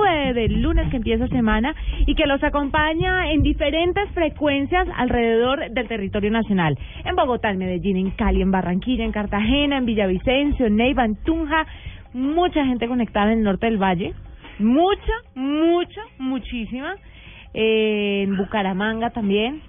De- del lunes que empieza semana y que los acompaña en diferentes frecuencias alrededor del territorio nacional. En Bogotá, en Medellín, en Cali, en Barranquilla, en Cartagena, en Villavicencio, en Neiva, en Tunja. Mucha gente conectada en el norte del valle. Mucha, mucha, muchísima. Eh, en Bucaramanga también.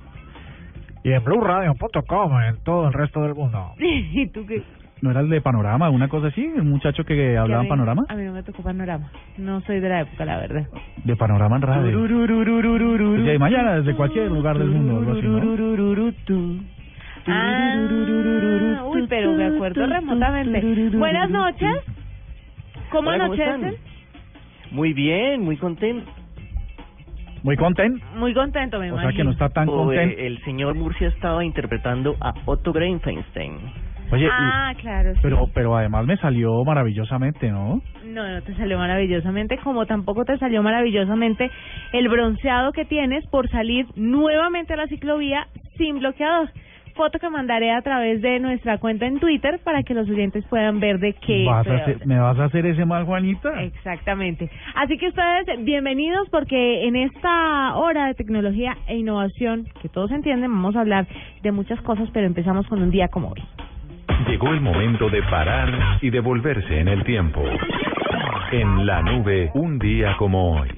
Y en BlueRadio.com en todo el resto del mundo. ¿Y tú qué? ¿No era el de Panorama, una cosa así? ¿El muchacho que hablaba a en Panorama? A mí no me tocó panorama. No soy de la época, la verdad. De Panorama en radio. Y de mañana desde cualquier lugar del mundo, algo así, ¿no? Ah, uy, pero me acuerdo remotamente. Buenas noches. ¿Cómo Hola, ¿cómo anochecen? Muy bien, muy contento. Muy content. Muy contento, me O sea imagino. que no está tan content. eh, el señor Murcia estaba interpretando a Otto Greenfeinstein. Oye, Ah, claro. sí. pero pero además me salió maravillosamente, ¿no? No, no te salió maravillosamente, como tampoco te salió maravillosamente el bronceado que tienes por salir nuevamente a la ciclovía sin bloqueador. Foto que mandaré a través de nuestra cuenta en Twitter para que los oyentes puedan ver de qué ¿Vas a hacer. ¿Me vas a hacer ese mal, Juanita? Exactamente. Así que ustedes, bienvenidos porque en esta hora de tecnología e innovación, que todos entienden, vamos a hablar de muchas cosas, pero empezamos con un día como hoy. Llegó el momento de parar y devolverse en el tiempo. En la nube, un día como hoy.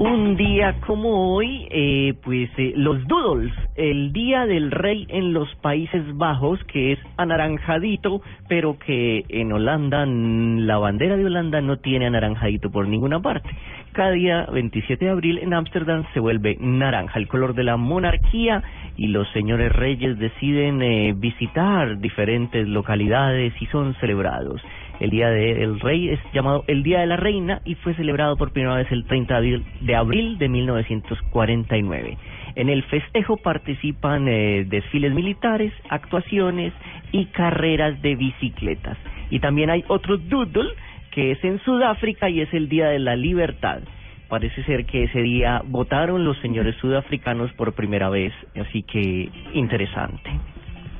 Un día como hoy, eh, pues eh, los Doodles, el Día del Rey en los Países Bajos, que es anaranjadito, pero que en Holanda, la bandera de Holanda no tiene anaranjadito por ninguna parte. Cada día 27 de abril en Ámsterdam se vuelve naranja, el color de la monarquía, y los señores reyes deciden eh, visitar diferentes localidades y son celebrados. El Día del Rey es llamado el Día de la Reina y fue celebrado por primera vez el 30 de abril de, abril de 1949. En el festejo participan eh, desfiles militares, actuaciones y carreras de bicicletas. Y también hay otro doodle que es en Sudáfrica y es el Día de la Libertad. Parece ser que ese día votaron los señores sudafricanos por primera vez, así que interesante.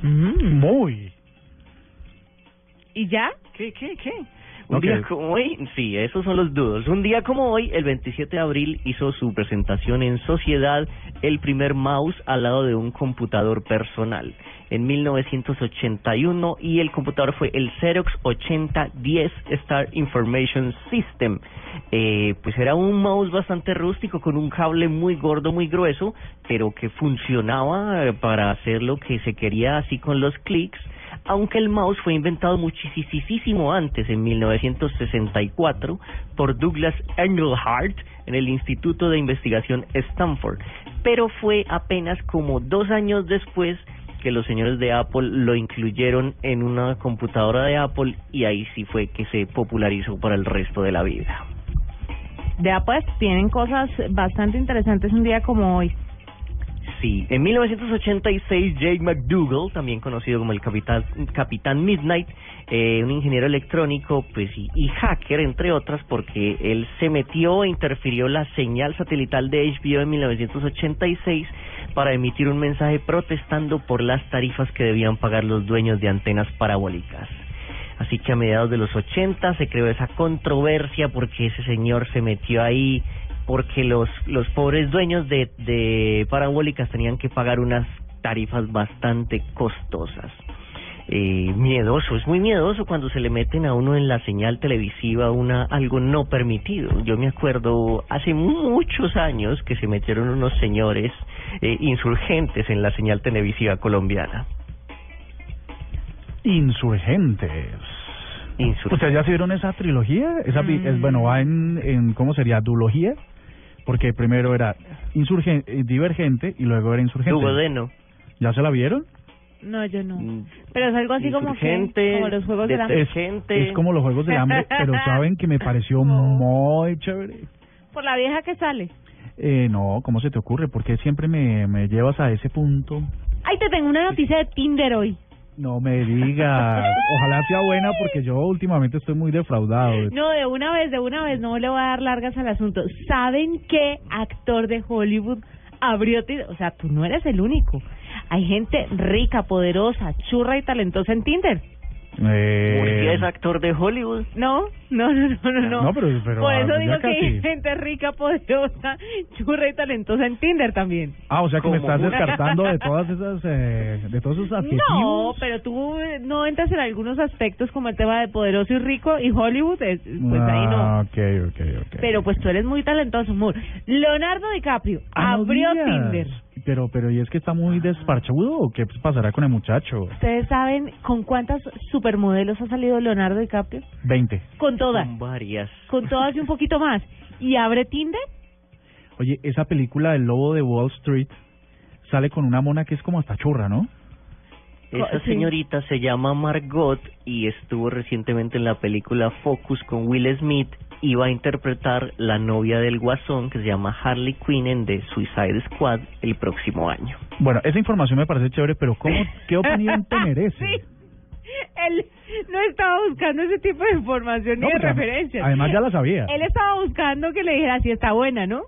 Muy. ¿Y ya? ¿Qué, qué, qué? Un día como hoy, sí, esos son los doodles. Un día como hoy, el 27 de abril, hizo su presentación en Sociedad el primer mouse al lado de un computador personal. En 1981 y el computador fue el Xerox 8010 Star Information System. Eh, pues era un mouse bastante rústico con un cable muy gordo, muy grueso, pero que funcionaba para hacer lo que se quería así con los clics aunque el mouse fue inventado muchísimo antes, en 1964, por Douglas Engelhardt en el Instituto de Investigación Stanford, pero fue apenas como dos años después que los señores de Apple lo incluyeron en una computadora de Apple y ahí sí fue que se popularizó para el resto de la vida. Ya pues, tienen cosas bastante interesantes un día como hoy. Sí, en 1986 Jake McDougall, también conocido como el Capitán, Capitán Midnight, eh, un ingeniero electrónico pues y, y hacker entre otras porque él se metió e interfirió la señal satelital de HBO en 1986 para emitir un mensaje protestando por las tarifas que debían pagar los dueños de antenas parabólicas. Así que a mediados de los 80 se creó esa controversia porque ese señor se metió ahí porque los los pobres dueños de, de parabólicas tenían que pagar unas tarifas bastante costosas. Eh, miedoso, es muy miedoso cuando se le meten a uno en la señal televisiva una algo no permitido. Yo me acuerdo hace muchos años que se metieron unos señores eh, insurgentes en la señal televisiva colombiana. Insurgentes. Insurgentes. ¿Ustedes ya se vieron esa trilogía? Esa, pi- es, bueno, va en, en, ¿cómo sería? Dulogía. Porque primero era insurgente, divergente y luego era insurgente. Duodeno. ¿Ya se la vieron? No, yo no. Mm, Pero es algo así como que, como los juegos de la... de- Es, como los Juegos del Hambre, pero saben que me pareció muy chévere. Por la vieja que sale. Eh, no, ¿cómo se te ocurre? ¿Por qué siempre me, me llevas a ese punto? Ay, te tengo una noticia de Tinder hoy. No me digas. Ojalá sea buena porque yo últimamente estoy muy defraudado. No, de una vez, de una vez, no le voy a dar largas al asunto. ¿Saben qué actor de Hollywood abrió Tinder? O sea, tú no eres el único. Hay gente rica, poderosa, churra y talentosa en Tinder. Eh, es actor de Hollywood. No, no, no, no, no. no. No, pero- pero, Por ah, eso pues digo que hay gente rica, poderosa, churra y talentosa en Tinder también. Ah, o sea que me estás descartando de todas esas, eh, de todos esos adjetivos. No, pero tú eh, no entras en algunos aspectos como el tema de poderoso y rico y Hollywood, es- pues ahí no. Ah, ok, ok, ok. Pero pues tú eres muy talentoso, amor. Leonardo DiCaprio Ah, no abrió digas. Tinder. Pero, pero, ¿y es que está muy desparchudo o qué pasará con el muchacho? ¿Ustedes saben con cuántas supermodelos ha salido Leonardo DiCaprio? 20. Con todas. Con varias. Con todas y un poquito más. ¿Y abre Tinder? Oye, esa película del lobo de Wall Street sale con una mona que es como hasta churra, ¿no? Esa Sí. señorita se llama Margot y estuvo recientemente en la película Focus con Will Smith y va a interpretar la novia del guasón que se llama Harley Quinn en The Suicide Squad el próximo año. Bueno, esa información me parece chévere, pero ¿cómo, ¿qué opinión te merece? Sí. Él no estaba buscando ese tipo de información No, ni de referencias. Además ya la sabía. Él estaba buscando que le dijera si está buena, ¿no?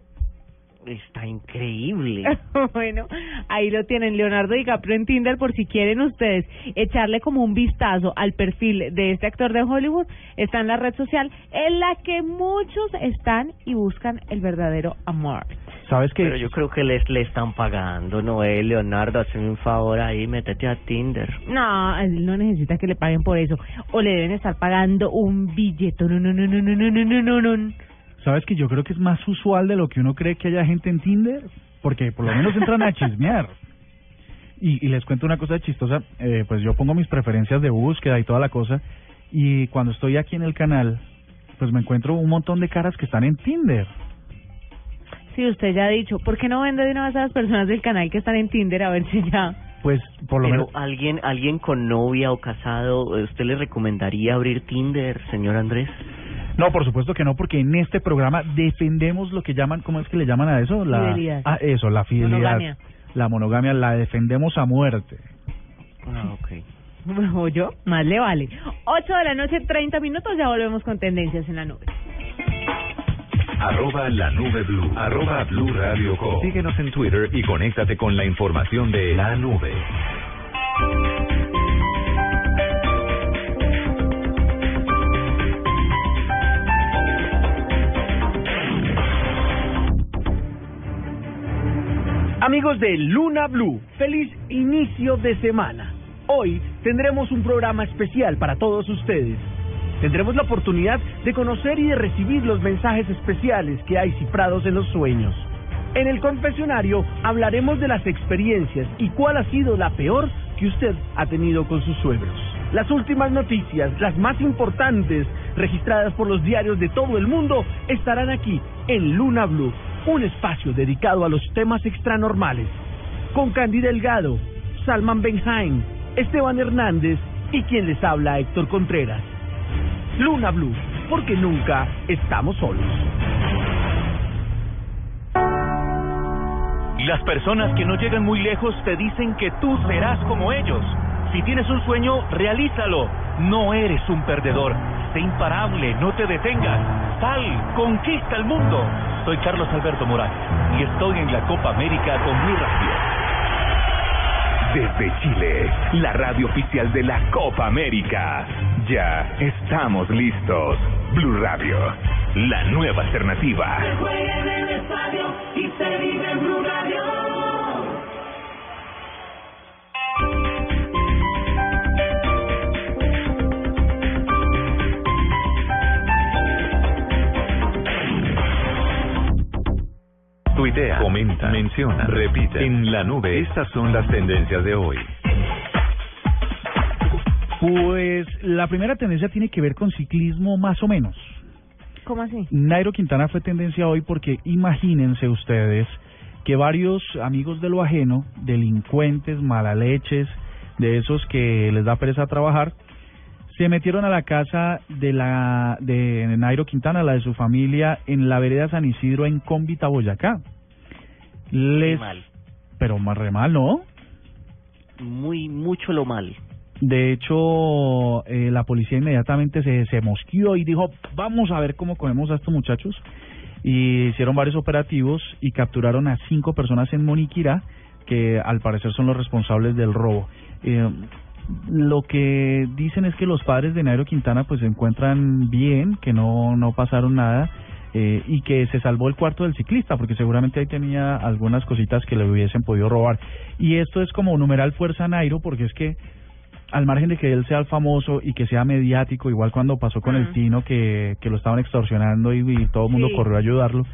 Está increíble. bueno, ahí lo tienen, Leonardo DiCaprio en Tinder, por si quieren ustedes echarle como un vistazo al perfil de este actor de Hollywood, está en la red social en la que muchos están y buscan el verdadero amor. ¿Sabes qué? Pero yo creo que les le están pagando, ¿no? Eh, Leonardo, hazme un favor ahí, métete a Tinder. No, él no necesita que le paguen por eso, o le deben estar pagando un billete. No, no, no, no, no, no, no, no, no, no. ¿Sabes que yo creo que es más usual de lo que uno cree que haya gente en Tinder? Porque por lo menos entran a chismear. Y, y les cuento una cosa chistosa, eh, pues yo pongo mis preferencias de búsqueda y toda la cosa, y cuando estoy aquí en el canal, pues me encuentro un montón de caras que están en Tinder. Sí, usted ya ha dicho, ¿por qué no vende de una vez a las personas del canal que están en Tinder a ver si ya... Pues por lo Pero menos... alguien, alguien con novia o casado, ¿usted le recomendaría abrir Tinder, señor Andrés? No, por supuesto que no, porque en este programa defendemos lo que llaman, ¿cómo es que le llaman a eso? La, Fidelidad. Ah, eso, la fidelidad. Monogamia. La monogamia la defendemos a muerte. Ah, ok. O yo, más le vale. 8 de la noche, 30 minutos, ya volvemos con tendencias en la nube. Arroba la nube blue. Arroba blue radio com. Síguenos en Twitter y conéctate con la información de la nube. Amigos de Luna Blue, feliz inicio de semana. Hoy tendremos un programa especial para todos ustedes. Tendremos la oportunidad de conocer y de recibir los mensajes especiales que hay cifrados en los sueños. En el confesionario hablaremos de las experiencias y cuál ha sido la peor que usted ha tenido con sus suegros. Las últimas noticias, las más importantes, registradas por los diarios de todo el mundo, estarán aquí en Luna Blue, un espacio dedicado a los temas extranormales. Con Candy Delgado, Salman Benhaim, Esteban Hernández y quien les habla Héctor Contreras. Luna Blue, porque nunca estamos solos. Las personas que no llegan muy lejos te dicen que tú serás como ellos. Si tienes un sueño, realízalo. No eres un perdedor. Sé imparable, no te detengas. Sal, conquista el mundo. Soy Carlos Alberto Morales y estoy en la Copa América con Blue Radio. Desde Chile, la radio oficial de la Copa América. Ya estamos listos. Blue Radio, la nueva alternativa. Tuitea, comenta, menciona, repite. En la nube, estas son las tendencias de hoy. Pues la primera tendencia tiene que ver con ciclismo más o menos. ¿Cómo así? Nairo Quintana fue tendencia hoy porque imagínense ustedes que varios amigos de lo ajeno, delincuentes, malaleches, de esos que les da pereza trabajar, se metieron a la casa de la de Nairo Quintana, la de su familia, en la vereda San Isidro en Cómbita, Boyacá. Les, mal. pero más re mal, ¿no? Muy, mucho lo mal. De hecho, eh, la policía inmediatamente se, se mosqueó y dijo, vamos a ver cómo cogemos a estos muchachos. Y hicieron varios operativos y capturaron a cinco personas en Moniquirá, que al parecer son los responsables del robo. Eh, lo que dicen es que los padres de Nairo Quintana pues se encuentran bien, que no, no pasaron nada eh, y que se salvó el cuarto del ciclista porque seguramente ahí tenía algunas cositas que le hubiesen podido robar. Y esto es como numeral fuerza Nairo porque es que al margen de que él sea el famoso y que sea mediático, igual cuando pasó con el Tino que, que lo estaban extorsionando y, y todo el mundo Sí. corrió a ayudarlo,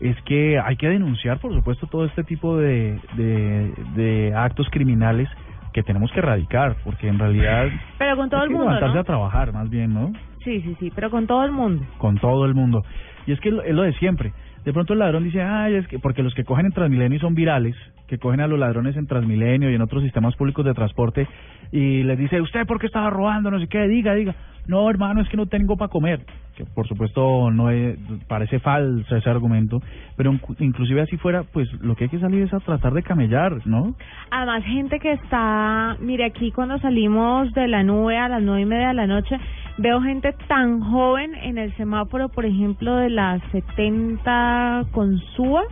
es que hay que denunciar, por supuesto, todo este tipo de, de, de actos criminales que tenemos que erradicar, porque en realidad Pero con todo el mundo, levantarse ¿no? a trabajar, más bien, ¿no? Sí, sí, sí, pero con todo el mundo. Con todo el mundo. Y es que es lo de siempre. De pronto el ladrón dice, ay, es que porque los que cogen en Transmilenio son virales, que cogen a los ladrones en Transmilenio y en otros sistemas públicos de transporte y les dice, ¿usted por qué estaba robando? No sé qué, diga, diga. No, hermano, es que no tengo para comer. Que por supuesto no es, parece falso ese argumento, pero inclusive así fuera, pues lo que hay que salir es a tratar de camellar, ¿no? Además, gente que está, mire, aquí cuando salimos de la nube a las nueve y media de la noche, veo gente tan joven en el semáforo, por ejemplo, de las 70 con SUA,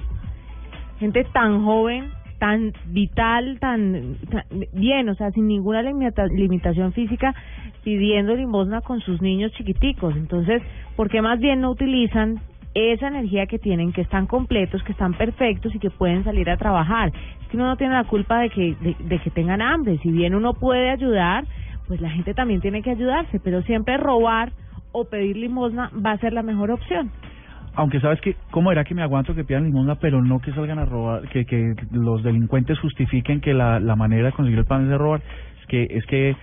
gente tan joven, tan vital, tan, bien, o sea, sin ninguna limita- limitación física, pidiendo limosna con sus niños chiquiticos. Entonces, ¿por qué más bien no utilizan esa energía que tienen, que están completos, que están perfectos y que pueden salir a trabajar? Es que uno no tiene la culpa de que, de, de que tengan hambre. Si bien uno puede ayudar, pues la gente también tiene que ayudarse, pero siempre robar o pedir limosna va a ser la mejor opción. Aunque sabes que, ¿cómo era que me aguanto que pidan limosna, pero no que salgan a robar, que, que los delincuentes justifiquen que la, la manera de conseguir el pan es de robar? Es que, es que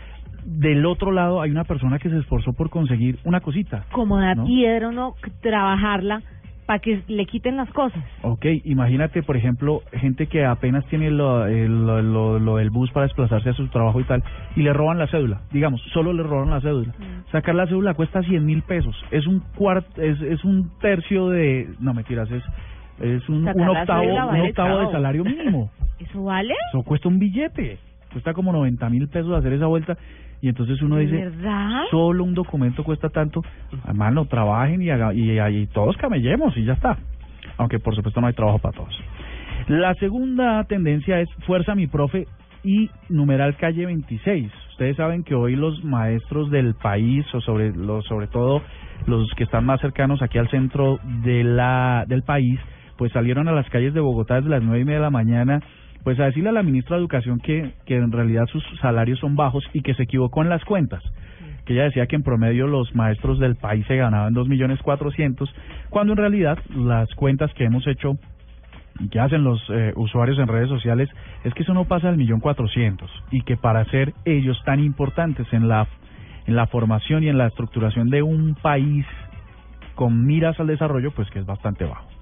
del otro lado hay una persona que se esforzó por conseguir una cosita. Como da ¿no? piedra uno trabajarla para que le quiten las cosas. Ok, imagínate, por ejemplo, gente que apenas tiene lo, el- lo, lo- lo del bus para desplazarse a su trabajo y tal, y le roban la cédula, digamos, solo le robaron la cédula. Mm. Sacar la cédula cuesta 100 mil pesos, es un cuarto, es, es un tercio de, no mentiras, es, es un, un octavo, un octavo de salario mínimo. ¿Eso vale? Eso cuesta un billete, cuesta como 90 mil pesos hacer esa vuelta, y entonces uno ¿De dice, verdad? solo un documento cuesta tanto, hermano, trabajen y, haga, y, y todos camellemos y ya está. Aunque por supuesto no hay trabajo para todos. La segunda tendencia es Fuerza mi profe y numeral calle 26. Ustedes saben que hoy los maestros del país o sobre los sobre todo los que están más cercanos aquí al centro de la del país, pues salieron a las calles de Bogotá desde las nueve y media de la mañana pues a decirle a la ministra de Educación que, que en realidad sus salarios son bajos y que se equivocó en las cuentas. Que ella decía que en promedio los maestros del país se ganaban dos millones cuatrocientos, cuando en realidad las cuentas que hemos hecho y que hacen los eh, usuarios en redes sociales es que eso no pasa del millón cuatrocientos y que para ser ellos tan importantes en la en la formación y en la estructuración de un país con miras al desarrollo pues que es bastante bajo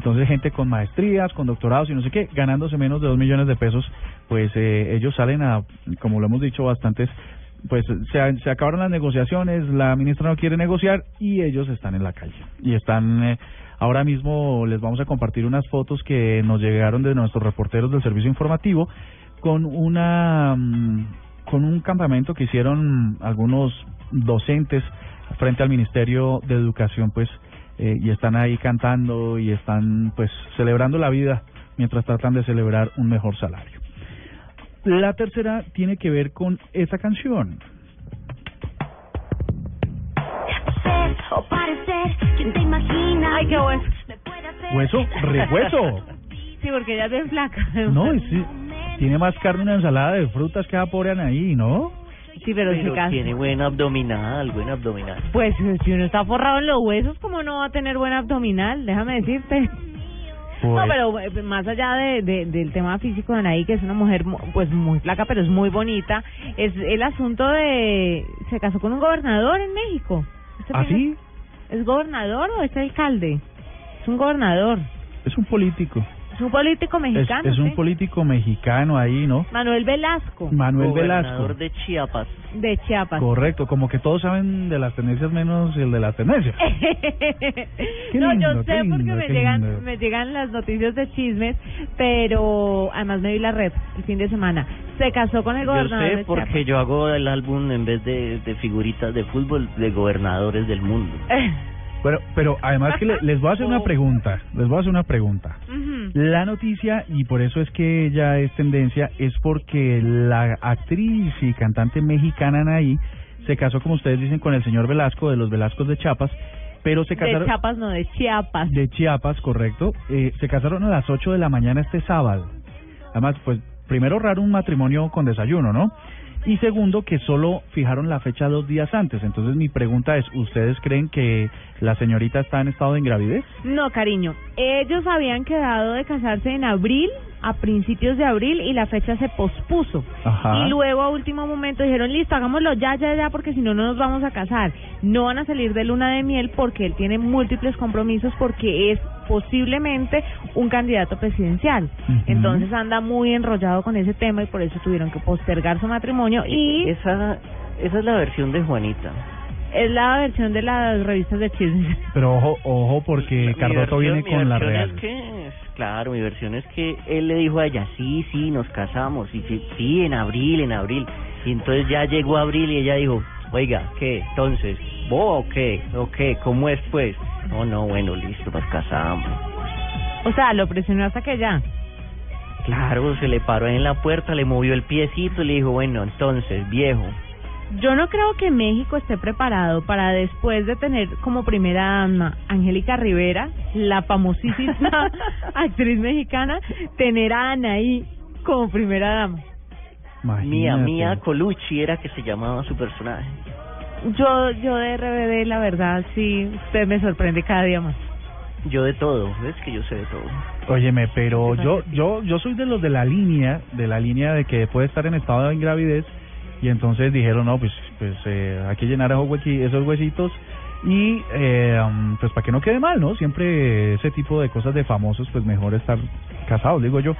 entonces gente con maestrías con doctorados y no sé qué ganándose menos de dos millones de pesos pues eh, ellos salen a como lo hemos dicho bastantes pues se, se acabaron las negociaciones, la ministra no quiere negociar y ellos están en la calle. Y están, eh, ahora mismo les vamos a compartir unas fotos que nos llegaron de nuestros reporteros del servicio informativo con una, mm, con un campamento que hicieron algunos docentes frente al Ministerio de Educación, pues, eh, y están ahí cantando y están, pues, celebrando la vida mientras tratan de celebrar un mejor salario. La tercera tiene que ver con esa canción. Ser o parecer, quien te imagina. Ay, qué hueso. Hueso, rehueso. Sí, porque es bien flaca. No, tiene más carne una ensalada de frutas que esa pobre Anaí, ¿no? Sí, pero, se Pero casa. tiene buen abdominal, buen abdominal. Pues si uno está forrado en los huesos, ¿cómo no va a tener buen abdominal? Déjame decirte. No, Pues- pero eh, más allá de, de- del tema físico de Anaí, que es una mujer mu- pues muy flaca, pero es muy bonita, es el asunto de... Se casó con un gobernador en México. ¿Usted ¿Ah, sí? ¿Es gobernador o es alcalde? Es un gobernador. Es un político. Es un político Es, mexicano. es un sí. político mexicano ahí, ¿no? Manuel Velasco, Manuel Velasco. Gobernador de Chiapas. de Chiapas. Correcto, como que todos saben de las tendencias menos el de las tendencias. no, lindo, yo sé porque lindo, me qué llegan, lindo. me llegan las noticias de chismes, pero además me vi la red el fin de semana. Se casó con el Yo gobernador sé de porque yo hago el álbum en vez de, de figuritas de fútbol de gobernadores del mundo. Chiapas. Pero, pero además que le- les voy a hacer una pregunta, les voy a hacer una pregunta. La noticia, y por eso es que ella es tendencia, es porque la actriz y cantante mexicana Anaí se casó, como ustedes dicen, con el señor Velasco, de los Velascos de Chiapas, pero se De casaron... Chiapas, no, de Chiapas. De Chiapas, correcto. Eh, se casaron a las 8 de la mañana este sábado. Además, pues, primero raro un matrimonio con desayuno, ¿no? Y segundo, que solo fijaron la fecha dos días antes. Entonces, mi pregunta es, ¿ustedes creen que la señorita está en estado de ingravidez? No, cariño. Ellos habían quedado de casarse en abril, a principios de abril, y la fecha se pospuso. Ajá. Y luego a último momento dijeron, listo, hagámoslo ya, ya, ya, porque si no, no nos vamos a casar. No van a salir de luna de miel porque él tiene múltiples compromisos porque es posiblemente un candidato presidencial. Entonces anda muy enrollado con ese tema y por eso tuvieron que postergar su matrimonio y Esa, esa es la versión de Juanita. es la versión de las revistas de chismes. Pero ojo, ojo, porque versión- viene con la real. Es que, es- claro, mi versión es que él le dijo a ella, sí, sí, nos casamos, y sí, sí, en abril, en abril. Y entonces ya llegó abril y ella dijo, oiga, ¿qué? Entonces, ¿vos o qué? ¿O qué? ¿Cómo es pues? No, no, bueno, listo, nos casamos. O sea, lo presionó hasta que ya. Claro, se le paró en la puerta, le movió el piecito y le dijo, bueno, entonces, viejo. Yo no creo que México esté preparado para después de tener como primera dama Angélica Rivera, la famosísima actriz mexicana, tener a Anaí como primera dama. Mía. Mía Colucci era que se llamaba su personaje. Yo, yo de RBD, la verdad, sí, usted me sorprende cada día más. Yo de todo, ves que yo sé de todo. Óyeme, pero yo, yo, yo soy de los de la línea, de la línea de que puede estar en estado de ingravidez y entonces dijeron, no, pues, pues eh, hay que llenar esos, huequi- esos huesitos y eh, um, pues para que no quede mal, ¿no? Siempre ese tipo de cosas de famosos, pues mejor estar casados, digo yo.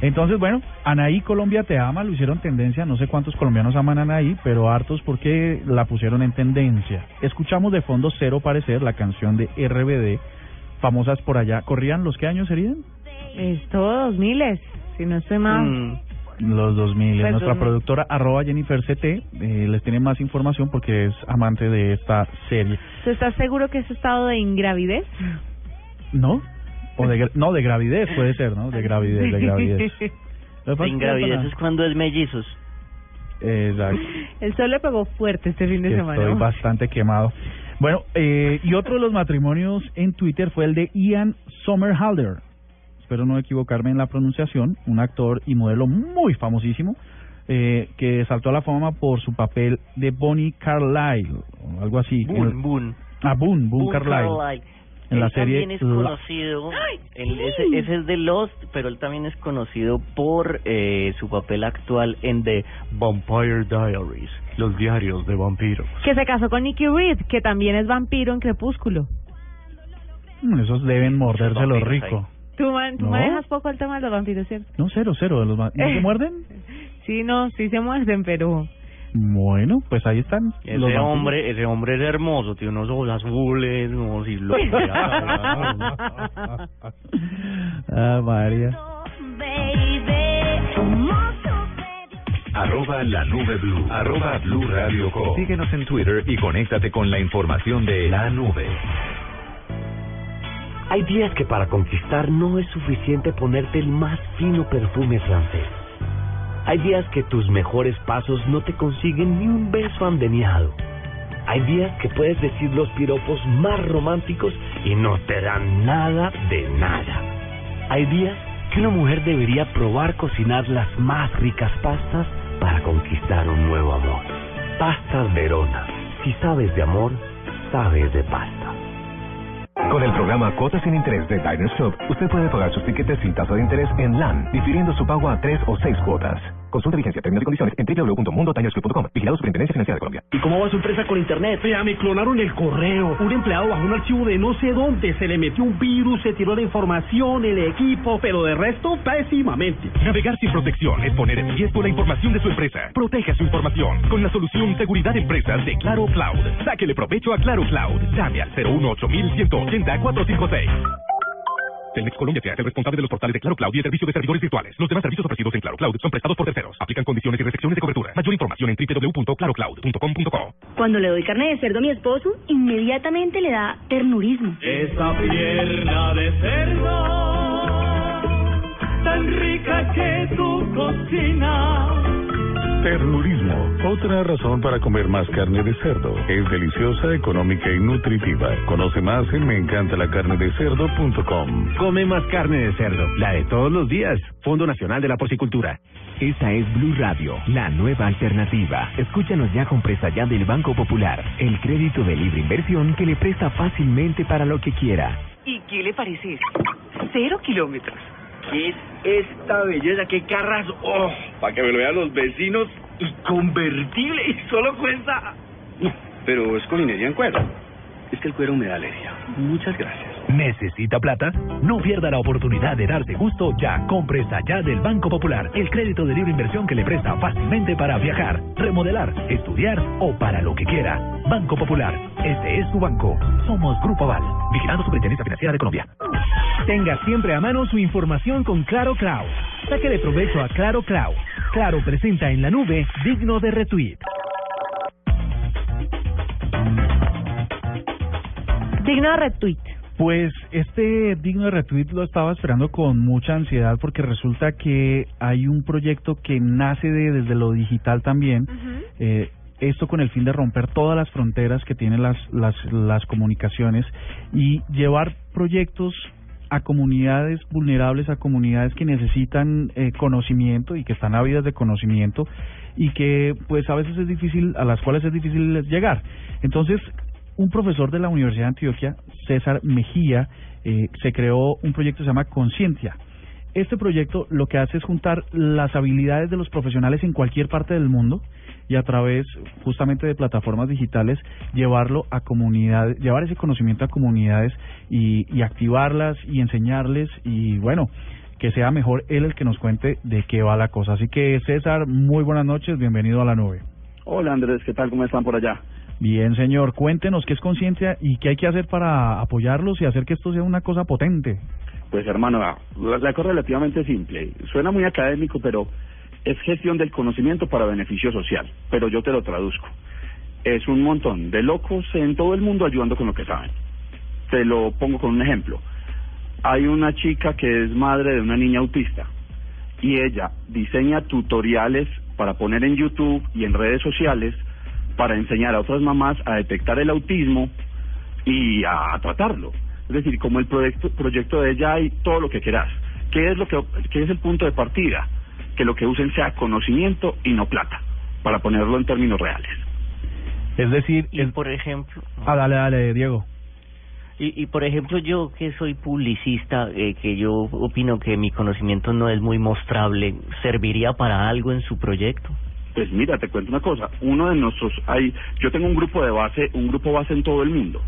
Entonces, bueno, Anaí Colombia te ama, lo hicieron tendencia, no sé cuántos colombianos aman a Anaí, pero hartos porque la pusieron en tendencia. Escuchamos de fondo Cero Parecer, la canción de RBD, famosas por allá. ¿Corrían los qué años serían? Esto, dos miles, si no estoy mal. Mm, Los 2000. Pues, Nuestra 2000. productora arroba Jennifer CT eh, les tiene más información porque es amante de esta serie. ¿Tú estás seguro que es estado de ingravidez? ¿No? O de, no, de gravidez puede ser, ¿no? De gravidez, de gravidez. Ingravidez es cuando es mellizos. Exacto. El sol le pegó fuerte este fin de que semana. Estoy bastante quemado. Bueno, eh, y otro de los matrimonios en Twitter fue el de Ian Somerhalder. Espero no equivocarme en la pronunciación. Un actor y modelo muy famosísimo eh, que saltó a la fama por su papel de Bonnie Carlyle o algo así. Boone, En- Boone. Ah, Boone, Boone Boone Carlyle. Carlyle. En la Él serie también es La- conocido, él- ese, ese es de Lost, pero él también es conocido por eh, su papel actual en The Vampire Diaries, los diarios de vampiros. Que se casó con Nicky Reed, que también es vampiro en Crepúsculo. Mm, Esos deben morderse lo vampiros rico. Tú, man- tú No. manejas poco el tema de los vampiros, ¿cierto? No, cero, cero. De los ma- ¿No se muerden? Sí, no, sí se muerden, pero... Bueno, pues ahí están. Ese los vampiros. hombre, ese hombre es hermoso, tiene unos ojos azules, no, si lo ah, María. Arroba la nube blue. Arroba blue radio com. Síguenos en Twitter y conéctate con la información de la nube. Hay días que para conquistar no es suficiente ponerte el más fino perfume francés. Hay días que tus mejores pasos no te consiguen ni un beso andeniado. Hay días que puedes decir los piropos más románticos y no te dan nada de nada. Hay días que una mujer debería probar cocinar las más ricas pastas para conquistar un nuevo amor. Pastas Verona. Si sabes de amor, sabes de pasta. Con el programa Cuotas sin Interés de Diners Club, usted puede pagar sus tiquetes sin tasa de interés en LAN, difiriendo su pago a tres o seis cuotas. Consulta vigencia, términos y condiciones en www.mundotinersclub.com. Vigilado Superintendencia Financiera de Colombia. ¿Y cómo va su empresa con internet? Vea, me clonaron el correo. Un empleado bajó un archivo de no sé dónde, se le metió un virus, se tiró la información, el equipo, pero de resto, pésimamente. Navegar sin protección es poner en riesgo la información de su empresa. Proteja su información con la solución Seguridad Empresas de Claro Cloud. Sáquele provecho a Claro Cloud. Llame al 018 180 456. Telmex Colombia es el responsable de los portales de Claro Cloud y el servicio de servidores virtuales. Los demás servicios ofrecidos en Claro Cloud son prestados por terceros. Aplican condiciones y restricciones de cobertura. Mayor información en www.clarocloud.com.co. Cuando le doy carne de cerdo a mi esposo, inmediatamente le da ternurismo. Esa pierna de cerdo, tan rica que tu cocina. Ternurismo, otra razón para comer más carne de cerdo. Es deliciosa, económica y nutritiva. Conoce más en meencantalacarnedecerdo.com. Come más carne de cerdo, la de todos los días. Fondo Nacional de la Porcicultura. Esta es Blue Radio, la nueva alternativa. Escúchanos ya con presta ya del Banco Popular, el crédito de libre inversión que le presta fácilmente para lo que quiera. ¿Y qué le parece esto? Cero kilómetros. ¿Qué es esta belleza? ¿Qué carras? ¡Oh! Para que me lo vean los vecinos. Y convertible. Y solo cuesta... No, pero es colinería en cuero. Es que el cuero me da alergia. Muchas gracias. ¿Necesita plata? No pierda la oportunidad de darse gusto ya. Compre ya del Banco Popular, el crédito de libre inversión que le presta fácilmente para viajar, remodelar, estudiar o para lo que quiera. Banco Popular, este es su banco. Somos Grupo Aval, vigilando Superintendencia Financiera de Colombia. Tenga siempre a mano su información con Claro Cloud. Sáquele provecho a Claro Cloud. Claro presenta en la nube digno de retweet. Digno de retweet. Pues este digno de retweet lo estaba esperando con mucha ansiedad porque resulta que hay un proyecto que nace de, desde lo digital también. eh, esto con el fin de romper todas las fronteras que tienen las, las, las comunicaciones y llevar proyectos a comunidades vulnerables, a comunidades que necesitan eh, conocimiento y que están ávidas de conocimiento y que pues a veces es difícil, a las cuales es difícil llegar. Entonces, un profesor de la Universidad de Antioquia, César Mejía, eh, se creó un proyecto que se llama Conciencia. Este proyecto lo que hace es juntar las habilidades de los profesionales en cualquier parte del mundo y a través justamente de plataformas digitales llevarlo a comunidades, llevar ese conocimiento a comunidades y, y activarlas y enseñarles y bueno, que sea mejor él el que nos cuente de qué va la cosa. Así que César, muy buenas noches, bienvenido a la nube. Hola Andrés, ¿qué tal? ¿Cómo están por allá? Bien, señor, cuéntenos qué es conciencia y qué hay que hacer para apoyarlos y hacer que esto sea una cosa potente. Pues hermano, la, la cosa es relativamente simple. Suena muy académico, pero es gestión del conocimiento para beneficio social. Pero yo te lo traduzco. Es un montón de locos en todo el mundo ayudando con lo que saben. Te lo pongo con un ejemplo. Hay una chica que es madre de una niña autista y ella diseña tutoriales para poner en YouTube y en redes sociales para enseñar a otras mamás a detectar el autismo y a, tratarlo. Es decir, como el proyecto, proyecto de ella hay todo lo que quieras. ¿Qué es lo que qué es el punto de partida? Que lo que usen sea conocimiento y no plata, para ponerlo en términos reales. Es decir, y por ejemplo, ah, dale, dale, Diego. Y, y por ejemplo, yo que soy publicista, eh, que yo opino que mi conocimiento no es muy mostrable, ¿serviría para algo en su proyecto? Pues mira, te cuento una cosa. Uno de nuestros, hay, yo tengo un grupo de base, un grupo base en todo el mundo.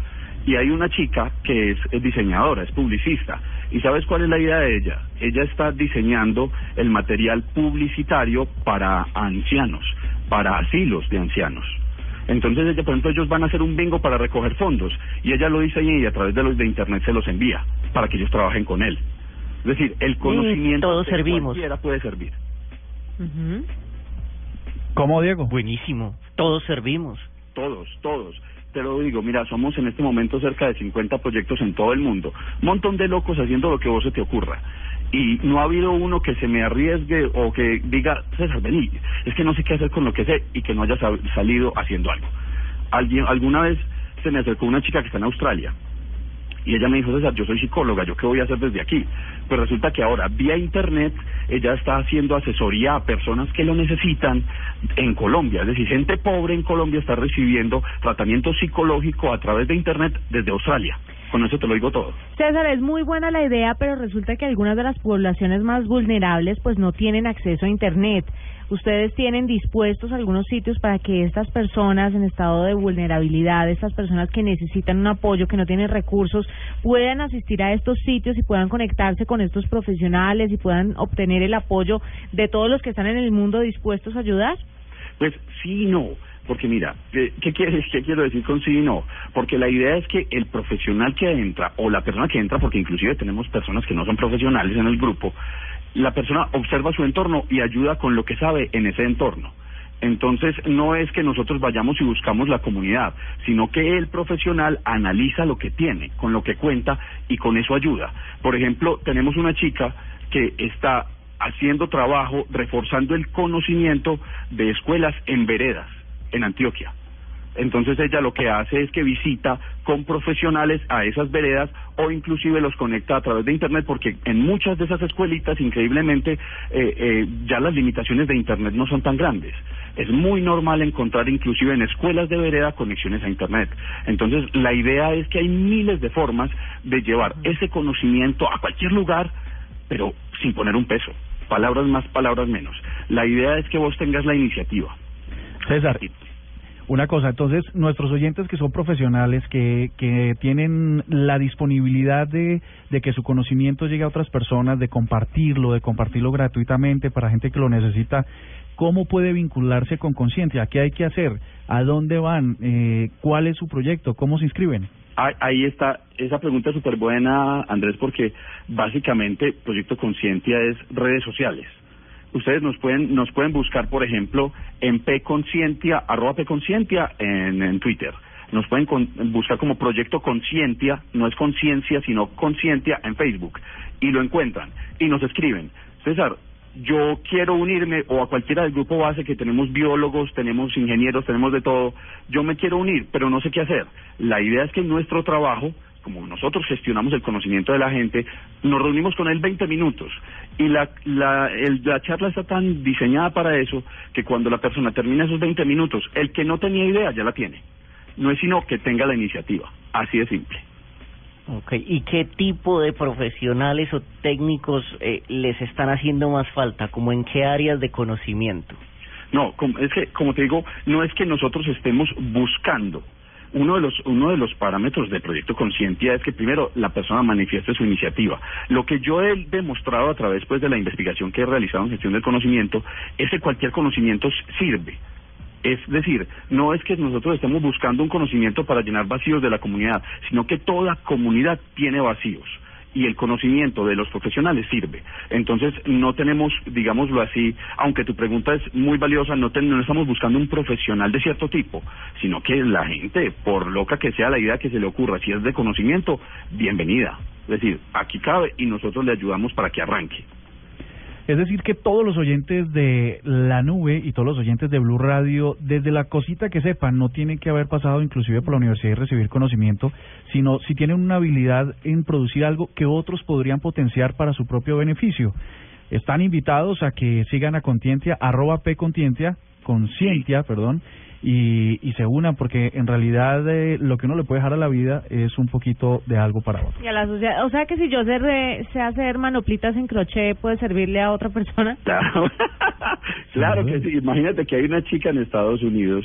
Y hay una chica que es, es diseñadora, es publicista. ¿Y sabes cuál es la idea de ella? Ella está diseñando el material publicitario para ancianos, para asilos de ancianos. Entonces, ella, por ejemplo, ellos van a hacer un bingo para recoger fondos y ella lo diseña y a través de los de internet se los envía para que ellos trabajen con él. Es decir, el conocimiento todos de servimos. cualquiera puede servir. ¿Cómo, Diego? Buenísimo. Todos servimos. Todos, todos. Te lo digo, mira, somos en este momento cerca de 50 proyectos en todo el mundo. Un montón de locos haciendo lo que vos se te ocurra. Y no ha habido uno que se me arriesgue o que diga, César, vení, es que no sé qué hacer con lo que sé y que no haya sal- salido haciendo algo. Alguien, alguna vez se me acercó una chica que está en Australia y ella me dijo, César, yo soy psicóloga, ¿yo qué voy a hacer desde aquí? Pues resulta que ahora, vía Internet, ella está haciendo asesoría a personas que lo necesitan en Colombia. Es decir, gente pobre en Colombia está recibiendo tratamiento psicológico a través de Internet desde Australia. Con eso te lo digo todo. César, es muy buena la idea, pero resulta que algunas de las poblaciones más vulnerables pues no tienen acceso a Internet. ¿Ustedes tienen dispuestos algunos sitios para que estas personas en estado de vulnerabilidad, estas personas que necesitan un apoyo, que no tienen recursos, puedan asistir a estos sitios y puedan conectarse con estos profesionales y puedan obtener el apoyo de todos los que están en el mundo dispuestos a ayudar? Pues sí y no. Porque mira, ¿qué, qué, quiere- qué quiero decir con sí y no? Porque la idea es que el profesional que entra, o la persona que entra, porque inclusive tenemos personas que no son profesionales en el grupo, la persona observa su entorno y ayuda con lo que sabe en ese entorno. Entonces, no es que nosotros vayamos y buscamos la comunidad, sino que el profesional analiza lo que tiene, con lo que cuenta y con eso ayuda. Por ejemplo, tenemos una chica que está haciendo trabajo reforzando el conocimiento de escuelas en veredas, en Antioquia. Entonces ella lo que hace es que visita con profesionales a esas veredas o inclusive los conecta a través de Internet porque en muchas de esas escuelitas increíblemente eh, eh, ya las limitaciones de Internet no son tan grandes. Es muy normal encontrar inclusive en escuelas de vereda conexiones a Internet. Entonces la idea es que hay miles de formas de llevar ese conocimiento a cualquier lugar pero sin poner un peso. Palabras más, palabras menos. La idea es que vos tengas la iniciativa. César, una cosa, entonces nuestros oyentes que son profesionales, que, que tienen la disponibilidad de, de que su conocimiento llegue a otras personas, de compartirlo, de compartirlo gratuitamente para gente que lo necesita, ¿cómo puede vincularse con Conciencia? ¿Qué hay que hacer? ¿A dónde van? Eh, ¿Cuál es su proyecto? ¿Cómo se inscriben? Ahí- está, esa pregunta es súper buena, Andrés, porque básicamente Proyecto Conciencia es redes sociales. Ustedes nos pueden nos pueden buscar, por ejemplo, en Pconcientia, arroba Pconcientia en, en Twitter. Nos pueden con- buscar como Proyecto Conciencia, no es conciencia, sino Conciencia en Facebook. Y lo encuentran. Y nos escriben, César, yo quiero unirme o a cualquiera del grupo base que tenemos biólogos, tenemos ingenieros, tenemos de todo, yo me quiero unir, pero no sé qué hacer. La idea es que nuestro trabajo, como nosotros gestionamos el conocimiento de la gente, nos reunimos con él 20 minutos y la, la, el- la charla está tan diseñada para eso que cuando la persona termina esos 20 minutos, el que no tenía idea ya la tiene. No es sino que tenga la iniciativa, así de simple. Ok, ¿y qué tipo de profesionales o técnicos eh, les están haciendo más falta? ¿Como en qué áreas de conocimiento? No, es que, como te digo, no es que nosotros estemos buscando. Uno de los uno de los parámetros del proyecto Conciencia es que primero la persona manifieste su iniciativa. Lo que yo he demostrado a través pues de la investigación que he realizado en gestión del conocimiento es que cualquier conocimiento sirve. Es decir, no es que nosotros estemos buscando un conocimiento para llenar vacíos de la comunidad, sino que toda comunidad tiene vacíos y el conocimiento de los profesionales sirve. Entonces, no tenemos, digámoslo así, aunque tu pregunta es muy valiosa, no, ten- no estamos buscando un profesional de cierto tipo, sino que la gente, por loca que sea la idea que se le ocurra, si es de conocimiento, bienvenida. Es decir, aquí cabe y nosotros le ayudamos para que arranque. Es decir, que todos los oyentes de la nube y todos los oyentes de Blue Radio, desde la cosita que sepan, no tienen que haber pasado inclusive por la universidad y recibir conocimiento, sino si tienen una habilidad en producir algo que otros podrían potenciar para su propio beneficio. Están invitados a que sigan a Contientia, arroba P Contientia, Conciencia, perdón, y, y se unan, porque en realidad eh, lo que uno le puede dejar a la vida es un poquito de algo para otro. Y a la sociedad, o sea que si yo sé, re- sé hacer manoplitas en crochet, ¿puede servirle a otra persona? Claro, claro que sí. Imagínate que hay una chica en Estados Unidos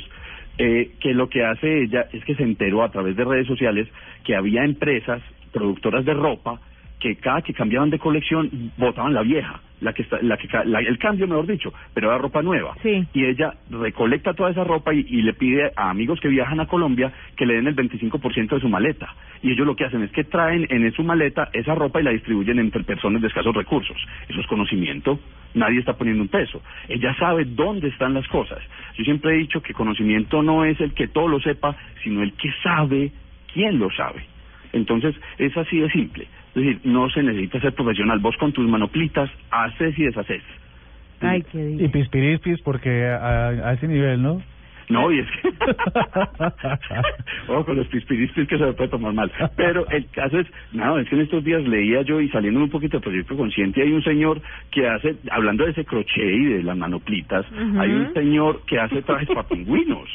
eh, que lo que hace ella es que se enteró a través de redes sociales que había empresas productoras de ropa que cada que cambiaban de colección botaban la vieja, la que está, la que la- el cambio mejor dicho, pero era ropa nueva. Y ella recolecta toda esa ropa y, y le pide a amigos que viajan a Colombia que le den el 25% de su maleta. Y ellos lo que hacen es que traen en su maleta esa ropa y la distribuyen entre personas de escasos recursos. Eso es conocimiento. Nadie está poniendo un peso. Ella sabe dónde están las cosas. Yo siempre he dicho que conocimiento no es el que todo lo sepa, sino el que sabe quién lo sabe. Entonces, es así de simple. Es decir, no se necesita ser profesional. Vos con tus manoplitas haces y deshaces. Ay, qué Y pispirispis, porque a, a ese nivel, ¿no? No, y es que... Ojo con los pispirispis que se me puede tomar mal. Pero el caso es, no, es que en estos días leía yo y saliendo un poquito del proyecto consciente hay un señor que hace, hablando de ese crochet y de las manoplitas, hay un señor que hace trajes para pingüinos.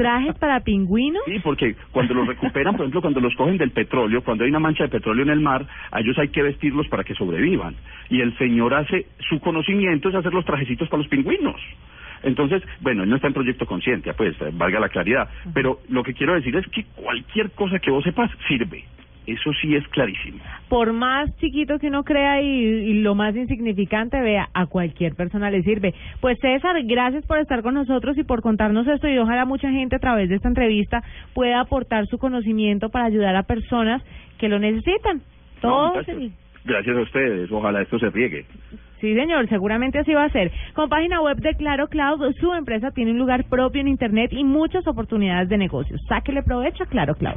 Trajes para pingüinos? Sí, porque cuando los recuperan, por ejemplo, cuando los cogen del petróleo, cuando hay una mancha de petróleo en el mar, a ellos hay que vestirlos para que sobrevivan. Y el señor hace, su conocimiento es hacer los trajecitos para los pingüinos. Entonces, bueno, él no está en proyecto conciencia, pues, valga la claridad. Pero lo que quiero decir es que cualquier cosa que vos sepas sirve. Eso sí es clarísimo. Por más chiquito que uno crea y, y lo más insignificante, vea, a cualquier persona le sirve. Pues César, gracias por estar con nosotros y por contarnos esto y ojalá mucha gente a través de esta entrevista pueda aportar su conocimiento para ayudar a personas que lo necesitan. No, Todo muchachos, se- Gracias a ustedes. Ojalá esto se riegue. Sí, señor, seguramente así va a ser. Con página web de Claro Cloud, su empresa tiene un lugar propio en Internet y muchas oportunidades de negocios. Sáquele provecho a Claro Cloud.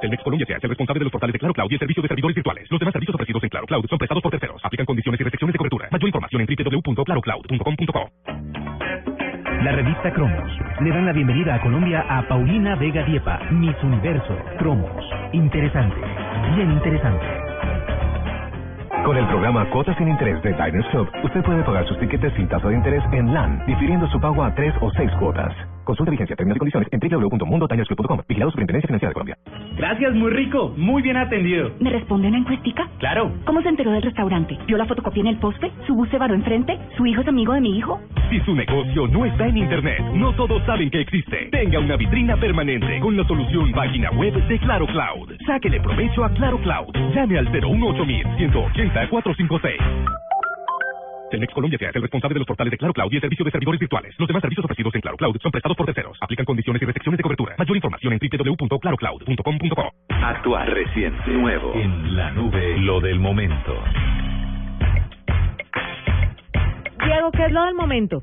Telmex Colombia se hace el responsable de los portales de Claro Cloud y el servicio de servidores virtuales. Los demás servicios ofrecidos en Claro Cloud son prestados por terceros. Aplican condiciones y restricciones de cobertura. Mayor información en www.clarocloud.com.co. La revista Cromos le dan la bienvenida a Colombia a Paulina Vega Diepa, Miss Universo. Cromos. Interesante. Bien interesante. Con el programa Cuotas sin Interés de Diners Club, usted puede pagar sus tiquetes sin tasa de interés en LAN, difiriendo su pago a tres o seis cuotas. Consulta vigencia, términos y condiciones en www.mundotinersclub.com. Vigilado Superintendencia Financiera de Colombia. Gracias, muy rico. Muy bien atendido. ¿Me responde una encuestica? Claro. ¿Cómo se enteró del restaurante? ¿Vio la fotocopia en el poste? ¿Su bus se varó enfrente? ¿Su hijo es amigo de mi hijo? Si su negocio no está en Internet, no todos saben que existe. Tenga una vitrina permanente con la solución página web de Claro Cloud. Sáquele provecho a Claro Cloud. Llame al 018 180 456. Telmex Colombia se hace el responsable de los portales de Claro Cloud y el servicio de servidores virtuales. Los demás servicios ofrecidos en Claro Cloud son prestados por terceros. Aplican condiciones y restricciones de cobertura. Mayor información en www.clarocloud.com.co. Actual, reciente, nuevo. En la nube, lo del momento. Diego, ¿qué es lo del momento?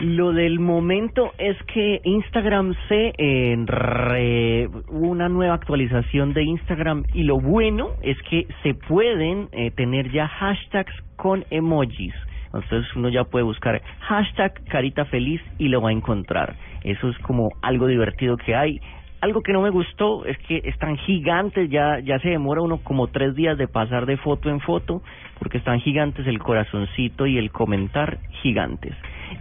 Lo del momento es que Instagram se eh, re- una nueva actualización de Instagram y lo bueno es que se pueden eh, tener ya hashtags con emojis. Entonces uno ya puede buscar hashtag carita feliz y lo va a encontrar. Eso es como algo divertido que hay. Algo que no me gustó es que están gigantes, ya, ya se demora uno como tres días de pasar de foto en foto, porque están gigantes el corazoncito y el comentar gigantes.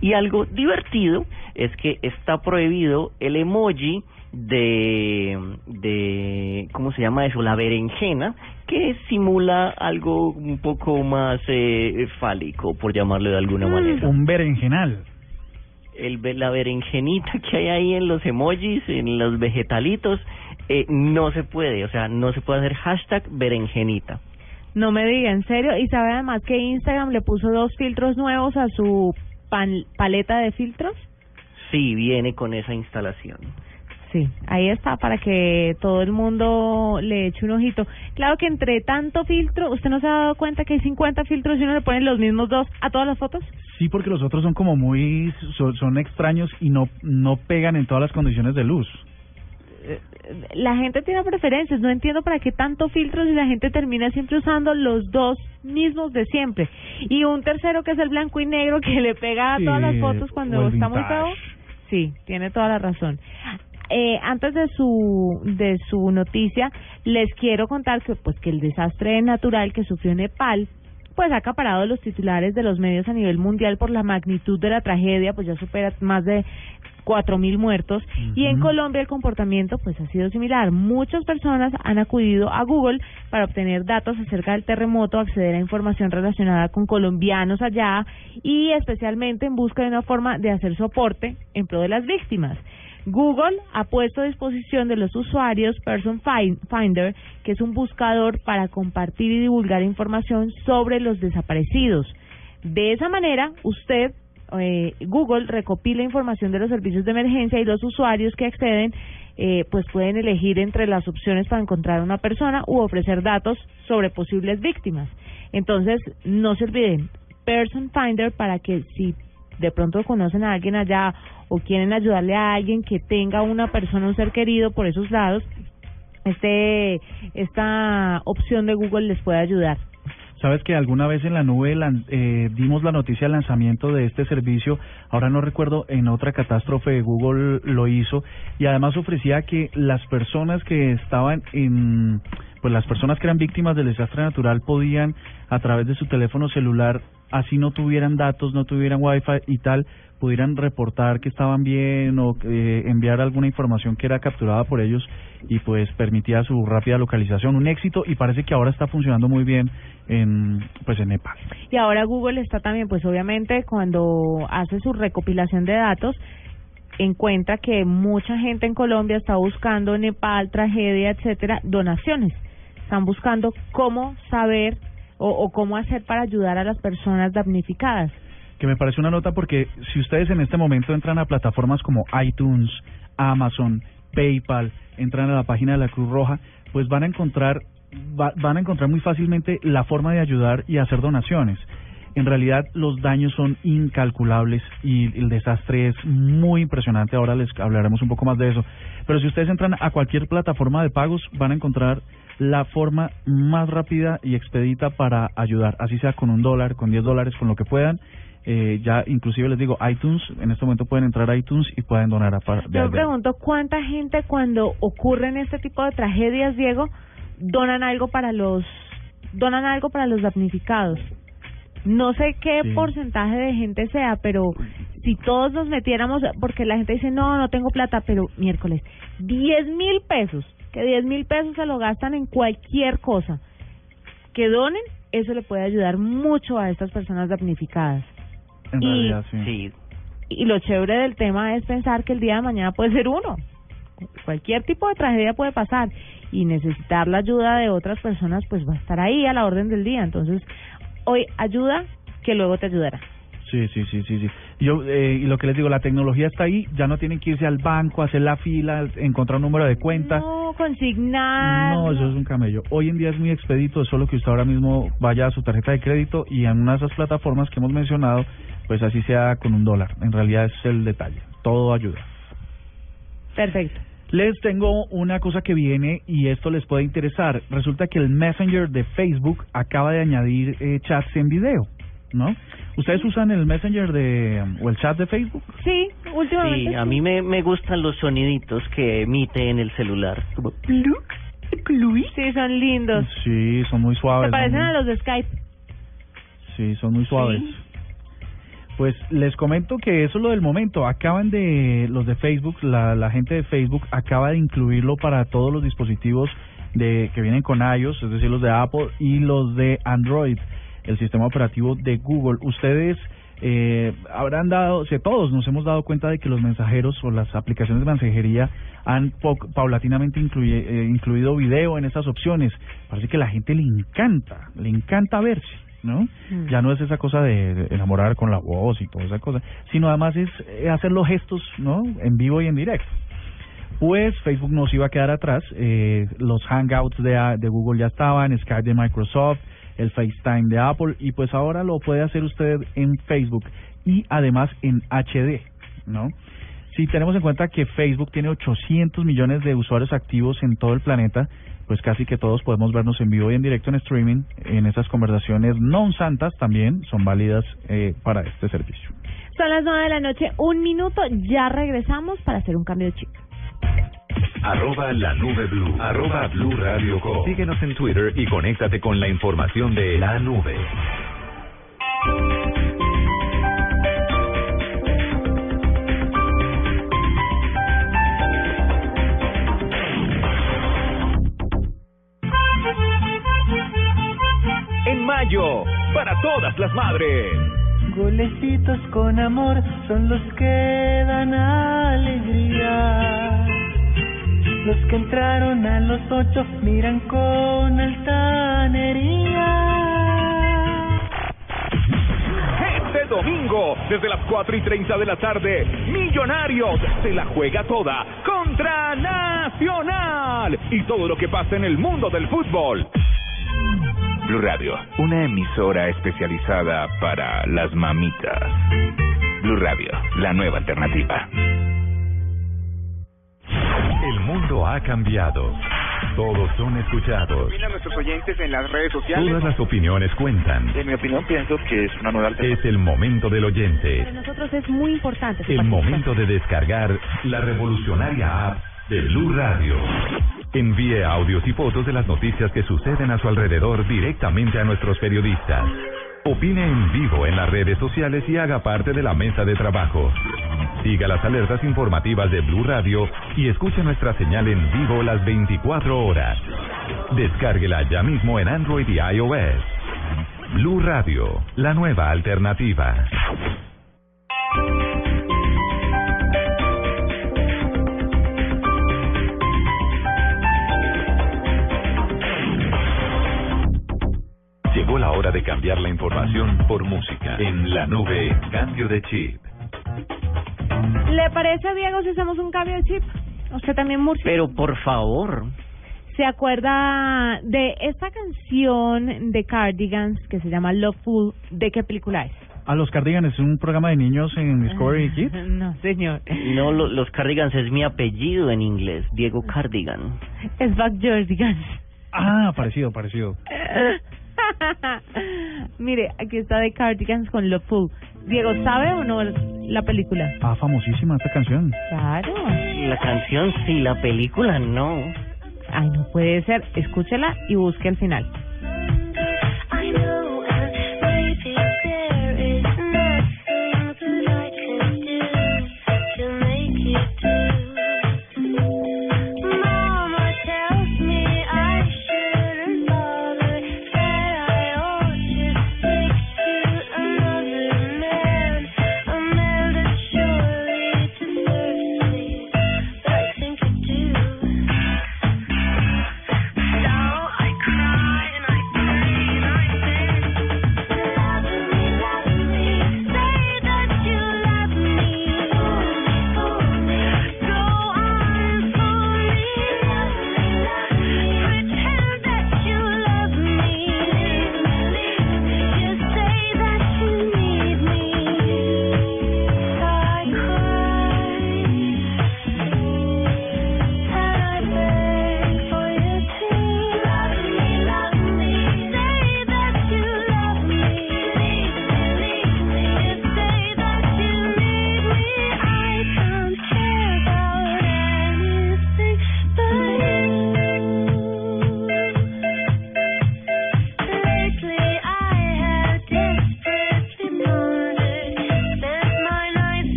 Y algo divertido es que está prohibido el emoji de, de ¿cómo se llama eso? La berenjena, que simula algo un poco más eh, fálico, por llamarlo de alguna manera. Un berenjenal. El, la berenjenita que hay ahí en los emojis, en los vegetalitos, eh, no se puede, o sea, no se puede hacer hashtag berenjenita. No me diga, en serio. Y sabe además que Instagram le puso dos filtros nuevos a su pan- paleta de filtros. Sí, viene con esa instalación. Sí, ahí está para que todo el mundo le eche un ojito. Claro que entre tanto filtro, ¿usted no se ha dado cuenta que hay 50 filtros y uno le pone los mismos dos a todas las fotos? Sí, porque los otros son como muy, son, son extraños y no, no pegan en todas las condiciones de luz. La gente tiene preferencias, no entiendo para qué tanto filtros y la gente termina siempre usando los dos mismos de siempre. Y un tercero que es el blanco y negro que le pega a Sí, todas las fotos cuando está muy feo. Sí, tiene toda la razón. Eh, antes de su de su noticia, les quiero contar que pues que el desastre natural que sufrió Nepal pues ha acaparado los titulares de los medios a nivel mundial por la magnitud de la tragedia, pues ya supera más de cuatro mil muertos y en Colombia el comportamiento pues ha sido similar. Muchas personas han acudido a Google para obtener datos acerca del terremoto, acceder a información relacionada con colombianos allá y especialmente en busca de una forma de hacer soporte en pro de las víctimas. Google ha puesto a disposición de los usuarios Person Fin- Finder, que es un buscador para compartir y divulgar información sobre los desaparecidos. De esa manera, usted, eh, Google, recopila información de los servicios de emergencia y los usuarios que acceden, eh, pues pueden elegir entre las opciones para encontrar a una persona u ofrecer datos sobre posibles víctimas. Entonces, no se olviden, Person Finder para que si de pronto conocen a alguien allá o quieren ayudarle a alguien que tenga una persona, un ser querido por esos lados, este esta opción de Google les puede ayudar. Sabes que alguna vez en la nube eh, dimos la noticia del lanzamiento de este servicio, ahora no recuerdo, en otra catástrofe Google lo hizo y además ofrecía que las personas que estaban en, pues las personas que eran víctimas del desastre natural podían a través de su teléfono celular, así no tuvieran datos, no tuvieran wifi y tal, pudieran reportar que estaban bien o eh, enviar alguna información que era capturada por ellos y pues permitía su rápida localización, un éxito y parece que ahora está funcionando muy bien en pues en Nepal. Y ahora Google está también, pues obviamente cuando hace su recopilación de datos, encuentra que mucha gente en Colombia está buscando Nepal, tragedia, etcétera, donaciones. Están buscando cómo saber o, o cómo hacer para ayudar a las personas damnificadas. que me parece una nota porque si ustedes en este momento entran a plataformas como iTunes, Amazon, PayPal, entran a la página de la Cruz Roja, pues van a encontrar va- van a encontrar muy fácilmente la forma de ayudar y hacer donaciones. En realidad los daños son incalculables y el desastre es muy impresionante. Ahora les hablaremos un poco más de eso. Pero si ustedes entran a cualquier plataforma de pagos, van a encontrar la forma más rápida y expedita para ayudar, así sea con un dólar, con 10 dólares, con lo que puedan. Eh, ya inclusive les digo, iTunes, en este momento pueden entrar a iTunes y pueden donar a par- Yo pregunto cuánta gente cuando ocurren este tipo de tragedias, Diego, donan algo para los donan algo para los damnificados. No sé qué Sí. porcentaje de gente sea, pero si todos nos metiéramos, porque la gente dice, no, no tengo plata, pero miércoles, 10 mil pesos, que 10 mil pesos se lo gastan en cualquier cosa, que donen, eso le puede ayudar mucho a estas personas damnificadas. En y- realidad, sí. Y lo chévere del tema es pensar que el día de mañana puede ser uno. Cualquier tipo de tragedia puede pasar y necesitar la ayuda de otras personas pues va a estar ahí a la orden del día. Entonces, hoy ayuda que luego te ayudará. Sí, sí, sí, sí, sí. Yo, eh, y lo que les digo, la tecnología está ahí, ya no tienen que irse al banco, hacer la fila, encontrar un número de cuenta. No, consignar. No, eso es un camello. Hoy en día es muy expedito, es solo que usted ahora mismo vaya a su tarjeta de crédito y en una de esas plataformas que hemos mencionado, pues así sea con un dólar. En realidad es el detalle. Todo ayuda. Perfecto. Les tengo una cosa que viene y esto les puede interesar. Resulta que el Messenger de Facebook acaba de añadir eh, chats en video, ¿no? ¿Ustedes usan el Messenger de o el chat de Facebook? Sí, últimamente. Sí, a mí me, me gustan los soniditos que emite en el celular. Como Sí, son lindos. Sí, son muy Se suaves. parecen son a los de Skype. Sí, son muy suaves. Pues les comento que eso es lo del momento. Acaban de, los de Facebook, la, la gente de Facebook acaba de incluirlo para todos los dispositivos de que vienen con iOS, es decir, los de Apple y los de Android, el sistema operativo de Google. Ustedes eh, habrán dado, si todos nos hemos dado cuenta de que los mensajeros o las aplicaciones de mensajería han paulatinamente eh, incluido video en esas opciones. Parece que a la gente le encanta, le encanta verse. ¿No? Ya no es esa cosa de, enamorar con la voz y toda esa cosa, sino además es eh, hacer los gestos, ¿no? En vivo y en directo. Pues Facebook no se iba a quedar atrás, eh, los Hangouts de, de Google ya estaban, Skype de Microsoft, el FaceTime de Apple y pues ahora lo puede hacer usted en Facebook y además en HD, ¿no? Si tenemos en cuenta que Facebook tiene 800 millones de usuarios activos en todo el planeta, pues casi que todos podemos vernos en vivo y en directo en streaming. En esas conversaciones non santas también son válidas eh, para este servicio. Son las nueve de la noche, un minuto, ya regresamos para hacer un cambio de chip. Arroba la nube blue. Arroba blue radio com. Síguenos en Twitter y conéctate con la información de la nube. Mayo, para todas las madres. Golecitos con amor son los que dan alegría. Los que entraron a los ocho miran con altanería. Este domingo, desde las 4 y 30 de la tarde, Millonarios se la juega toda contra Nacional y todo lo que pasa en el mundo del fútbol. Blue Radio, una emisora especializada para las mamitas. Blue Radio, la nueva alternativa. El mundo ha cambiado. Todos son escuchados. opinan nuestros oyentes en las redes sociales? Todas las opiniones cuentan. En mi opinión, pienso que es una nueva alternativa. Es el momento del oyente. Para nosotros es muy importante. El momento de descargar la revolucionaria app de Blue Radio. Envíe audios y fotos de las noticias que suceden a su alrededor directamente a nuestros periodistas. Opine en vivo en las redes sociales y haga parte de la mesa de trabajo. Siga las alertas informativas de Blue Radio y escuche nuestra señal en vivo las 24 horas. Descárguela ya mismo en Android y iOS. Blue Radio, la nueva alternativa. Cambiar la información por música. En la nube, cambio de chip. ¿Le parece, Diego, si hacemos un cambio de chip? Usted también, Murcia. Pero por favor. ¿Se acuerda de esta canción de Cardigans que se llama Loveful? ¿De qué película es? A los Cardigans, un programa de niños en Discovery Kids. No, señor. No, lo- los Cardigans es mi apellido en inglés, Diego Cardigan. Es Backyardigans. Ah, parecido, parecido. Mire, aquí está de Cardigans con Loveful. Diego, ¿sabe o no la película? Ah, famosísima esta canción. Claro. La canción sí, la película no. Ay, no puede ser. Escúchela y busque el final. I know,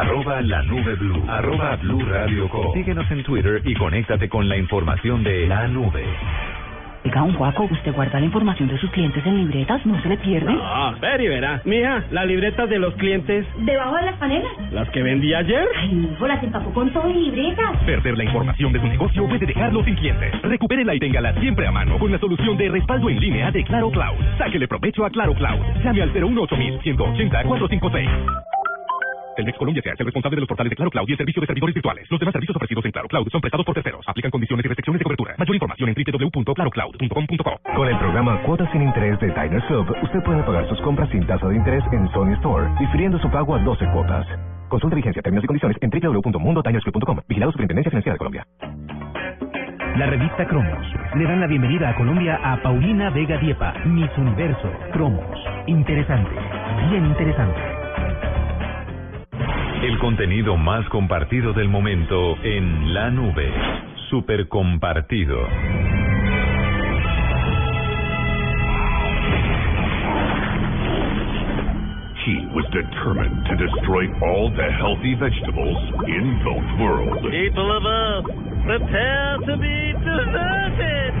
Arroba la nube blue. Arroba blue radio com. Síguenos en Twitter y conéctate con la información de la nube. Oiga, don Juaco, ¿usted guarda la información de sus clientes en libretas? ¿No se le pierde? Ah, ver y verá. Mija, las libretas de los clientes, ¿Debajo de las panelas? las que vendí ayer. Ay, hijo, las empapó con todo y libretas. Perder la información de su negocio puede dejarlo sin clientes. Recupérela y téngala siempre a mano con la solución de respaldo en línea de Claro Cloud. Sáquele provecho a Claro Cloud. Llame al 018 180 456. Telmex Colombia se hace responsable de los portales de Claro Cloud y el servicio de servidores virtuales. Los demás servicios ofrecidos en Claro Cloud son prestados por terceros. Aplican condiciones y restricciones de cobertura. Mayor información en www.clarocloud.com.co. Con el programa Cuotas sin Interés de Diners Club, usted puede pagar sus compras sin tasa de interés en Sony Store, difiriendo su pago a 12 cuotas. Consulta vigencia, términos y condiciones en www.mundotinersclub.com. Vigilado Superintendencia Financiera de Colombia. La revista Cromos le dan la bienvenida a Colombia a Paulina Vega Diepa, Miss Universo, Cromos. Interesante, bien interesante. El contenido más compartido del momento en la nube. Super compartido. He was determined to destroy all the healthy vegetables in the world. People of Earth, prepare to be deserted.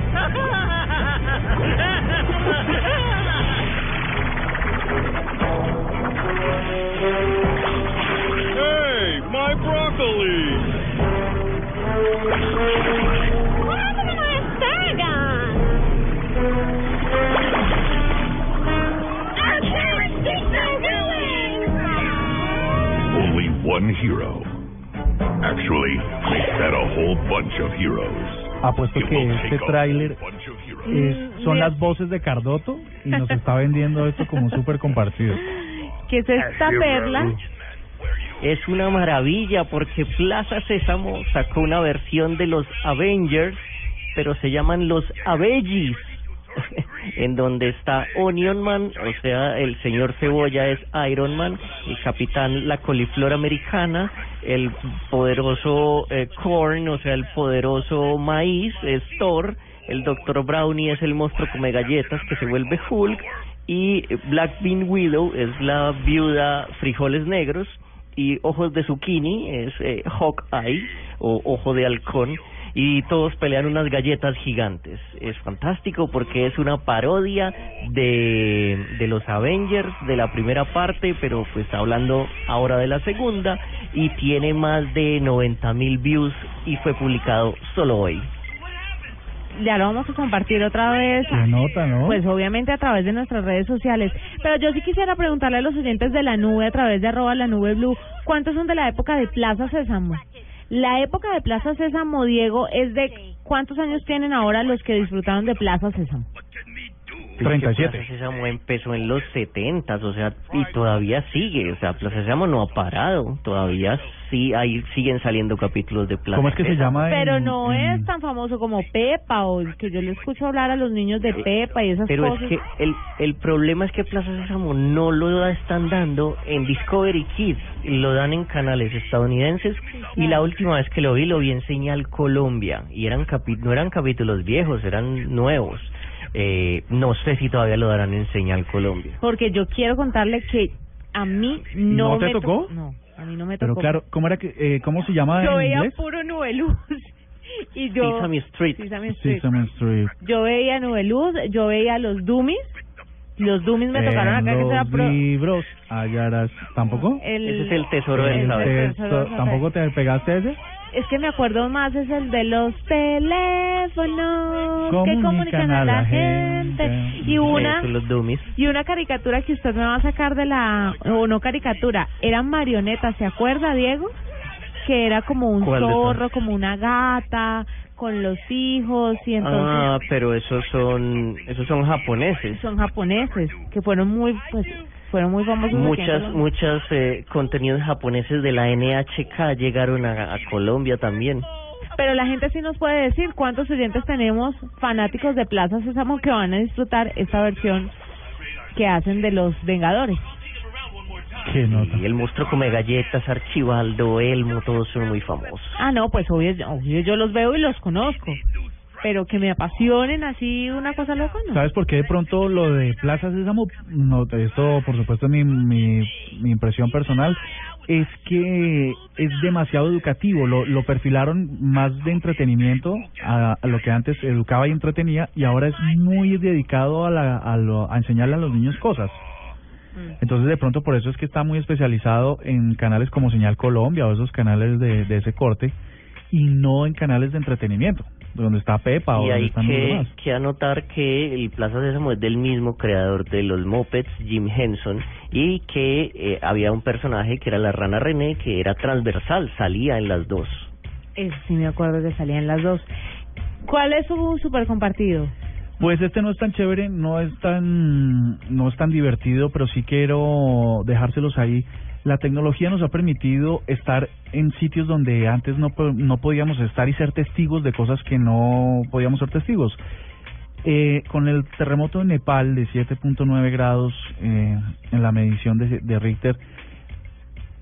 Hey, my broccoli! Only one hero. Actually, make that a whole bunch of heroes. Apuesto que este tráiler es- son las voces de Cardoto y nos está vendiendo esto como súper compartido. ¿Qué es esta perla? Es una maravilla porque Plaza Sésamo sacó una versión de los Avengers, pero se llaman los Avengis, en donde está Onion Man, o sea, el señor Cebolla es Iron Man, el capitán la coliflor americana, el poderoso eh, Corn, o sea, el poderoso maíz es Thor, el Dr. Brownie es el monstruo come galletas que se vuelve Hulk, y Black Bean Widow es la viuda frijoles negros, y ojos de zucchini es eh, Hawkeye o ojo de halcón y todos pelean unas galletas gigantes. Es fantástico porque es una parodia de, de los Avengers de la primera parte, pero pues hablando ahora de la segunda y tiene más de 90 mil views y fue publicado solo hoy. Ya lo vamos a compartir otra vez. Nota, ¿no? Pues obviamente a través de nuestras redes sociales. Pero yo sí quisiera preguntarle a los oyentes de la nube a través de arroba la nube blue, ¿cuántos son de la época de Plaza Sésamo? La época de Plaza Sésamo, Diego, es de ¿cuántos años tienen ahora los que disfrutaron de Plaza Sésamo? 37. Plaza Sésamo empezó en los 70, o sea, y todavía sigue, o sea, Plaza Sésamo no ha parado, todavía sí hay siguen saliendo capítulos de Plaza ¿Cómo es que se llama? Pero no en- es tan famoso como Pepa o que yo le escucho hablar a los niños de Pepa y esas Pero cosas. es que el, el problema es que Plaza Sésamo no lo da- están dando en Discovery Kids, lo dan en canales estadounidenses y la última vez que lo vi lo vi en Señal Colombia y eran capi- no eran capítulos viejos, eran nuevos. Eh, no sé si todavía lo darán en Señal Colombia. Porque yo quiero contarle que a mí no, ¿No te me to- tocó? No, a mí no me Pero tocó. claro, ¿cómo era que eh, cómo se llama yo en veía inglés? puro Nubeluz y yo Sesame Street. Sesame Street. Sesame Street. Yo veía Nubeluz, yo veía los Dummies. Los Dummies me tocaron acá que los será pro libros hallarás ¿Tampoco? el Ese es el tesoro del El saber. texto- ¿Tampoco te pegaste ese? Es que me acuerdo más es el de los teléfonos que Comunican a la gente y una los y una caricatura que usted me va a sacar de la o no caricatura, eran marionetas, ¿se acuerda, Diego? Que era como un zorro, como una gata con los hijos y entonces Ah, pero esos son esos son japoneses. son japoneses que fueron muy pues fueron muy famosos Muchas, Colombia. muchas eh, contenidos japoneses de la NHK llegaron a, a Colombia también. Pero la gente sí nos puede decir cuántos oyentes tenemos fanáticos de Plaza Sésamo que van a disfrutar esta versión que hacen de los Vengadores. Qué nota. Y el monstruo come galletas, Archibaldo, Elmo, todos son muy famosos. Ah, no, pues obvio, obvio yo los veo y los conozco. Pero que me apasionen así una cosa loca, ¿no? ¿Sabes por qué de pronto lo de Plaza Sésamo? No, esto por supuesto es mi, mi, mi impresión personal. Es que es demasiado educativo. Lo, lo perfilaron más de entretenimiento a, a lo que antes educaba y entretenía y ahora es muy dedicado a, la, a, lo, a enseñarle a los niños cosas. Entonces de pronto por eso es que está muy especializado en canales como Señal Colombia o esos canales de, de ese corte y no en canales de entretenimiento, donde está Pepa o Y donde hay están los que, anotar que el Plaza Sésamo es del mismo creador de los Muppets, Jim Henson, y que eh, había un personaje que era la rana René, que era transversal, salía en las dos. Eso sí me acuerdo que salían las dos. ¿Cuál es su super compartido? Pues este no es tan chévere, no es tan no es tan divertido, pero sí quiero dejárselos ahí. La tecnología nos ha permitido estar en sitios donde antes no no podíamos estar y ser testigos de cosas que no podíamos ser testigos. Eh, con el terremoto en Nepal de 7.9 grados eh, en la medición de, de Richter,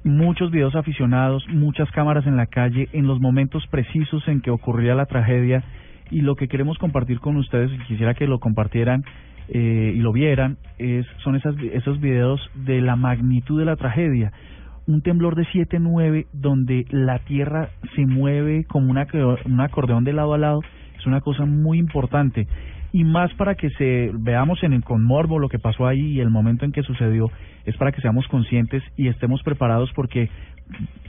muchos videos aficionados, muchas cámaras en la calle, en los momentos precisos en que ocurría la tragedia y lo que queremos compartir con ustedes, y quisiera que lo compartieran eh, y lo vieran, es, son esas, esos videos de la magnitud de la tragedia. Un temblor de 7.9 donde la tierra se mueve como una, un acordeón de lado a lado, es una cosa muy importante. Y más para que se veamos en el con morbo lo que pasó ahí y el momento en que sucedió, es para que seamos conscientes y estemos preparados porque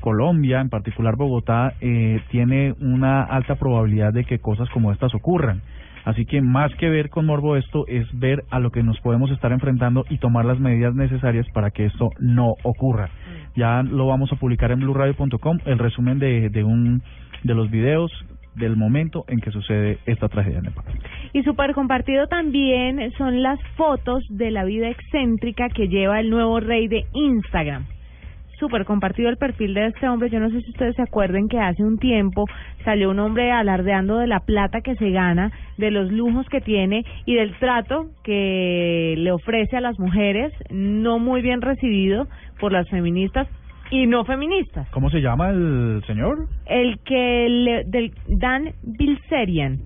Colombia, en particular Bogotá, eh, tiene una alta probabilidad de que cosas como estas ocurran. Así que más que ver con morbo esto es ver a lo que nos podemos estar enfrentando y tomar las medidas necesarias para que esto no ocurra. Ya lo vamos a publicar en blueradio.com el resumen de, de un de los videos del momento en que sucede esta tragedia en Nepal. Y super compartido también son las fotos de la vida excéntrica que lleva el nuevo rey de Instagram. Super compartido el perfil de este hombre. Yo no sé si ustedes se acuerden que hace un tiempo salió un hombre alardeando de la plata que se gana, de los lujos que tiene y del trato que le ofrece a las mujeres, no muy bien recibido por las feministas y no feministas. ¿Cómo se llama el señor? El que le, del Dan Bilzerian,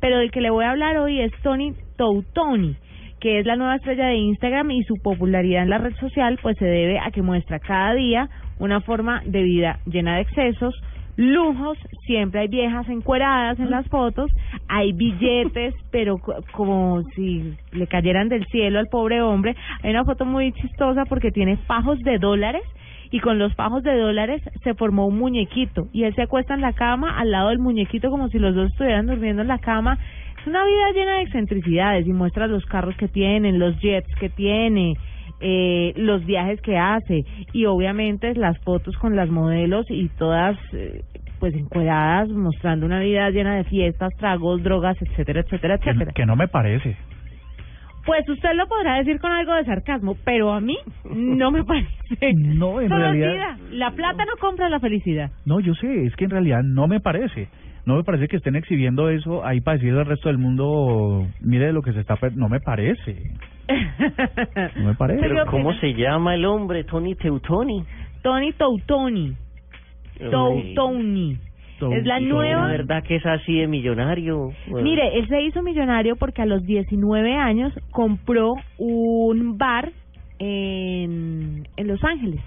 pero del que le voy a hablar hoy es Tony Toutoni, que es la nueva estrella de Instagram y su popularidad en la red social pues se debe a que muestra cada día una forma de vida llena de excesos, lujos, siempre hay viejas encueradas en las fotos, hay billetes, pero co- como si le cayeran del cielo al pobre hombre. Hay una foto muy chistosa porque tiene fajos de dólares y con los fajos de dólares se formó un muñequito y él se acuesta en la cama al lado del muñequito como si los dos estuvieran durmiendo en la cama. Es una vida llena de excentricidades y muestra los carros que tienen, los jets que tiene, eh, los viajes que hace y obviamente las fotos con las modelos y todas eh, pues encueradas mostrando una vida llena de fiestas, tragos, drogas, etcétera, etcétera, Que, etcétera. que no me parece. Pues usted lo podrá decir con algo de sarcasmo, pero a mí no me parece. No, en Solo realidad-. La plata no compra la felicidad. No, yo sé, es que en realidad no me parece. No me parece que estén exhibiendo eso ahí para decirle al resto del mundo, mire lo que se está... per-". No me parece. No me parece. Pero ¿cómo se llama el hombre? Tony Teutoni. Tony Toutoni. Toutoni. Es la nueva- La verdad que es así de millonario. Bueno. Mire, él se hizo millonario porque a los 19 años compró un bar en, en Los Ángeles.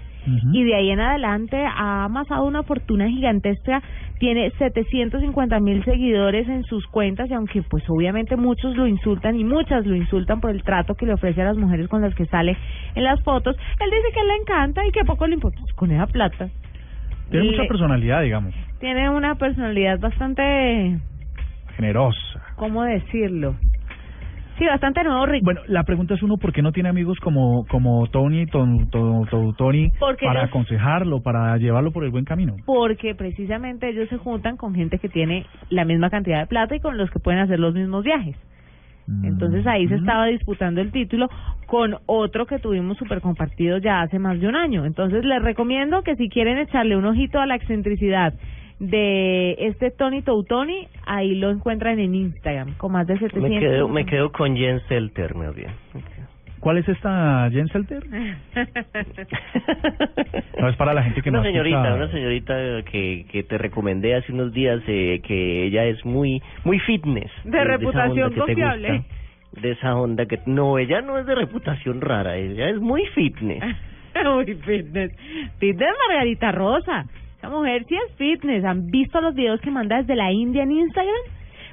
Y de ahí en adelante ha amasado una fortuna gigantesca. Tiene 750 mil seguidores en sus cuentas y aunque pues obviamente muchos lo insultan y muchas lo insultan por el trato que le ofrece a las mujeres con las que sale en las fotos, él dice que le encanta y que poco le importa Pues, con esa plata. Tiene mucha personalidad, digamos, Tiene una personalidad bastante, generosa. ¿cómo decirlo? Sí, bastante nuevo, rico. Bueno, la pregunta es uno, ¿por qué no tiene amigos como como Tony, Ton- Ton- Ton- Tony, Porque para aconsejarlo, para llevarlo por el buen camino? porque precisamente ellos se juntan con gente que tiene la misma cantidad de plata y con los que pueden hacer los mismos viajes. Entonces ahí se estaba disputando el título con otro que tuvimos super compartido ya hace más de un año. Entonces les recomiendo que si quieren echarle un ojito a la excentricidad de este Tony Toutoni, ahí lo encuentran en Instagram con más de 700. Me quedo, me quedo con Jen Selter, más bien. ¿Cuál es esta Jenselter? No, es para la gente que una no señorita, escucha. una señorita que, que te recomendé hace unos días eh, que ella es muy muy fitness. De esa reputación confiable. de esa onda que no, ella no es de reputación rara, ella es muy fitness. Uy, fitness. Fitness Margarita Rosa. Esa mujer sí es fitness. ¿Han visto los videos que manda desde la India en Instagram?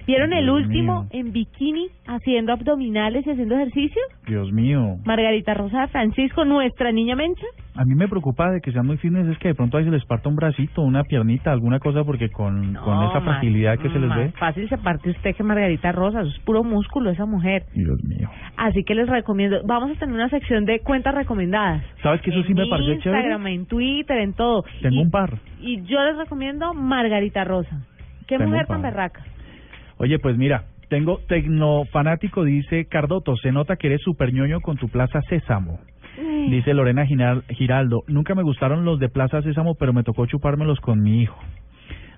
¿Vieron el Dios último mío. en bikini haciendo abdominales y haciendo ejercicio? Dios mío. Margarita Rosa Francisco, nuestra niña Mencha. A mí me preocupa de que sean muy fitness es que de pronto ahí se les parta un bracito, una piernita, alguna cosa, porque con, con esa fragilidad que se les ve. fácil se parte usted que Margarita Rosa. Es puro músculo esa mujer. Dios mío. Así que les recomiendo. Vamos a tener una sección de cuentas recomendadas. ¿Sabes que eso sí me pareció en chévere? Instagram, en Twitter, en todo. Tengo y, un par. Y yo les recomiendo Margarita Rosa. Qué Tengo mujer tan berraca. Oye, pues mira, tengo tecnofanático, dice Cardoto, se nota que eres super ñoño con tu Plaza Sésamo. Dice Lorena Giral- Giraldo, nunca me gustaron los de Plaza Sésamo, pero me tocó chupármelos con mi hijo.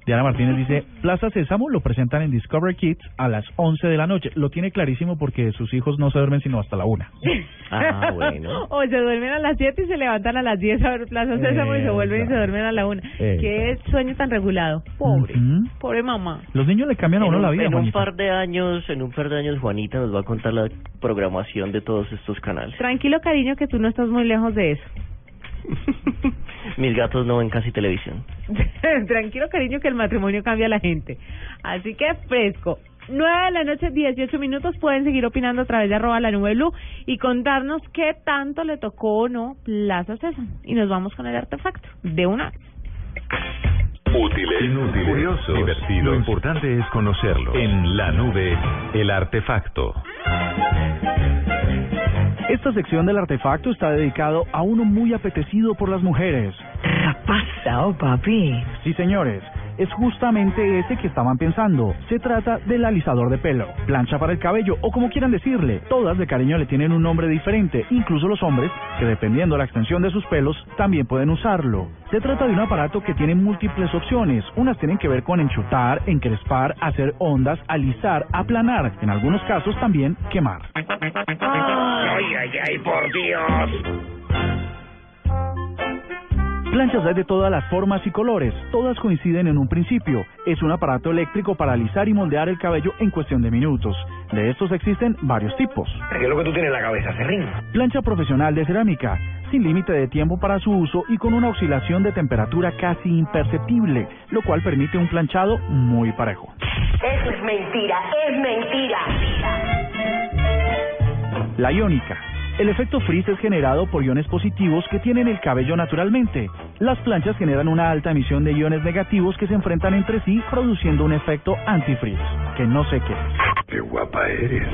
Diana Martínez dice, Plaza Sésamo lo presentan en Discover Kids a las 11 de la noche. Lo tiene clarísimo porque sus hijos no se duermen sino hasta la una. Ah, bueno. o se duermen a las 7 y se levantan a las 10 a ver Plaza Sésamo y se vuelven y se duermen a la 1. Exacto. Qué sueño tan regulado. Pobre, pobre mamá. Los niños le cambian a uno un, la vida, en un par de años, en un par de años Juanita nos va a contar la programación de todos estos canales. Tranquilo, cariño, que tú no estás muy lejos de eso. Mis gatos no ven casi televisión. Tranquilo, cariño, que el matrimonio cambia a la gente. Así que fresco. 9 de la noche, 18 minutos. Pueden seguir opinando a través de arroba la nube blue y contarnos qué tanto le tocó o no Plaza Sésamo. Y nos vamos con el artefacto de una vez. Útiles, inútiles, curiosos, divertidos. Lo importante es conocerlo. En la nube, el artefacto. Esta sección del artefacto está dedicado a uno muy apetecido por las mujeres. ¿Qué ha pasado, papi? Sí, señores, es justamente ese que estaban pensando. Se trata del alisador de pelo, plancha para el cabello o como quieran decirle. Todas de cariño le tienen un nombre diferente, incluso los hombres, que dependiendo de la extensión de sus pelos, también pueden usarlo. Se trata de un aparato que tiene múltiples opciones. Unas tienen que ver con enchutar, encrespar, hacer ondas, alisar, aplanar, en algunos casos también quemar. Ay, ay, ay, por Dios. Planchas hay de todas las formas y colores, todas coinciden en un principio. Es un aparato eléctrico para alisar y moldear el cabello en cuestión de minutos. De estos existen varios tipos. ¿Qué es lo que tú tienes en la cabeza, Serrín? Plancha profesional de cerámica, sin límite de tiempo para su uso y con una oscilación de temperatura casi imperceptible, lo cual permite un planchado muy parejo. Eso es mentira, es mentira. La iónica. El efecto freeze es generado por iones positivos que tienen el cabello naturalmente. Las planchas generan una alta emisión de iones negativos que se enfrentan entre sí produciendo un efecto antifreeze, que no sé qué. Qué guapa eres.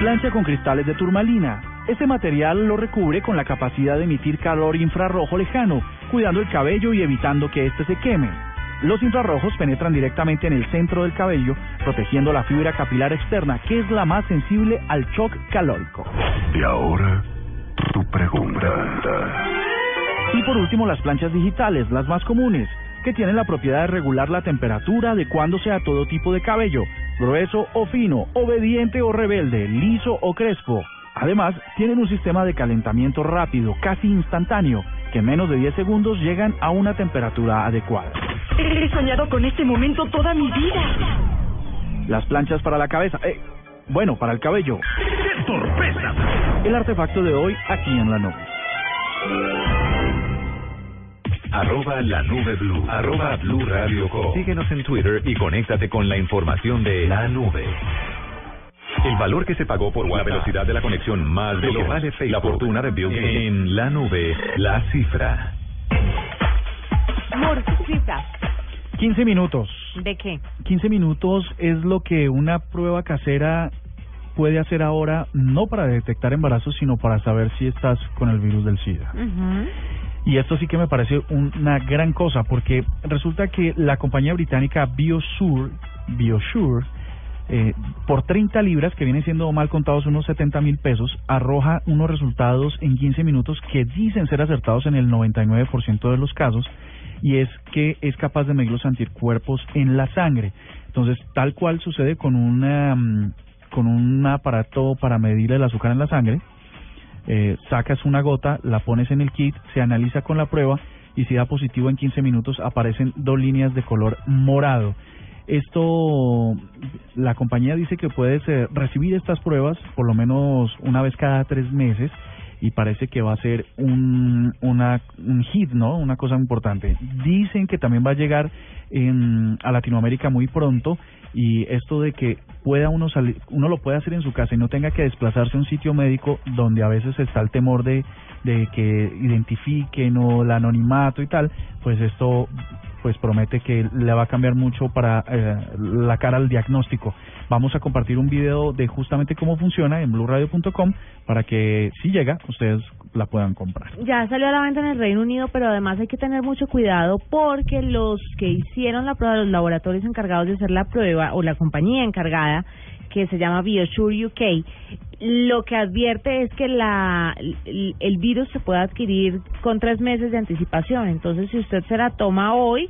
Plancha con cristales de turmalina. Este material lo recubre con la capacidad de emitir calor infrarrojo lejano, cuidando el cabello y evitando que éste se queme. Los infrarrojos penetran directamente en el centro del cabello, protegiendo la fibra capilar externa, que es la más sensible al shock calórico. Y ahora, tu pregunta. Y por último, las planchas digitales, las más comunes, que tienen la propiedad de regular la temperatura adecuándose a todo tipo de cabello, grueso o fino, obediente o rebelde, liso o crespo. Además, tienen un sistema de calentamiento rápido, casi instantáneo, que en menos de 10 segundos llegan a una temperatura adecuada. He soñado con este momento toda mi vida. Las planchas para la cabeza, eh, bueno, para el cabello. ¡Sorpresa! El artefacto de hoy aquí en la nube. Arroba la nube blue. Arroba blue radio com. Síguenos en Twitter y conéctate con la información de la nube. El valor que se pagó por la velocidad de la conexión más de lo que vale Facebook. La fortuna de Bill Gates. En la nube, la cifra. Morcita. 15 minutos. ¿De qué? 15 minutos es lo que una prueba casera puede hacer ahora, no para detectar embarazos, sino para saber si estás con el virus del SIDA. Y esto sí que me parece una gran cosa, porque resulta que la compañía británica Biosure, Biosure eh, por 30 libras, que vienen siendo mal contados unos 70 mil pesos, arroja unos resultados en 15 minutos que dicen ser acertados en el 99% de los casos, y es que es capaz de medir los anticuerpos en la sangre. Entonces, tal cual sucede con una, mm, con un aparato para medir el azúcar en la sangre, eh, sacas una gota, la pones en el kit, se analiza con la prueba y si da positivo en 15 minutos aparecen dos líneas de color morado. Esto, la compañía dice que puedes eh, recibir estas pruebas por lo menos una vez cada tres meses y parece que va a ser un, una, un hit, ¿no? Una cosa importante. Dicen que también va a llegar en, a Latinoamérica muy pronto y esto de que pueda uno salir, uno lo puede hacer en su casa y no tenga que desplazarse a un sitio médico donde a veces está el temor de, de que identifiquen o el anonimato y tal, pues esto pues promete que le va a cambiar mucho para eh, la cara al diagnóstico. Vamos a compartir un video de justamente cómo funciona en blueradio.com para que si llega ustedes la puedan comprar. Ya salió a la venta en el Reino Unido, pero además hay que tener mucho cuidado porque los que hicieron la prueba, los laboratorios encargados de hacer la prueba o la compañía encargada que se llama Biosure UK, lo que advierte es que la, el, el virus se puede adquirir con tres meses de anticipación. Entonces, si usted se la toma hoy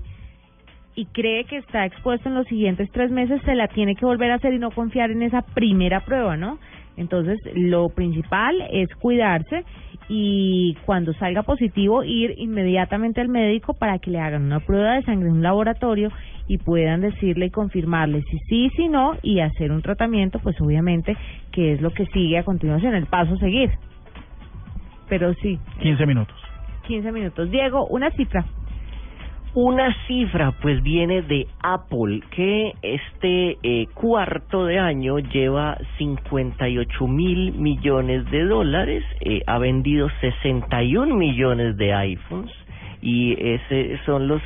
y cree que está expuesto en los siguientes tres meses, se la tiene que volver a hacer y no confiar en esa primera prueba, ¿no? Entonces, lo principal es cuidarse y cuando salga positivo ir inmediatamente al médico para que le hagan una prueba de sangre en un laboratorio y puedan decirle y confirmarle si sí, si no y hacer un tratamiento, pues obviamente que es lo que sigue a continuación, el paso a seguir. Pero sí, 15 minutos. 15 minutos. Diego, una cifra. Una cifra pues viene de Apple que este eh, cuarto de año lleva 58 mil millones de dólares, eh, ha vendido 61 millones de iPhones y ese son los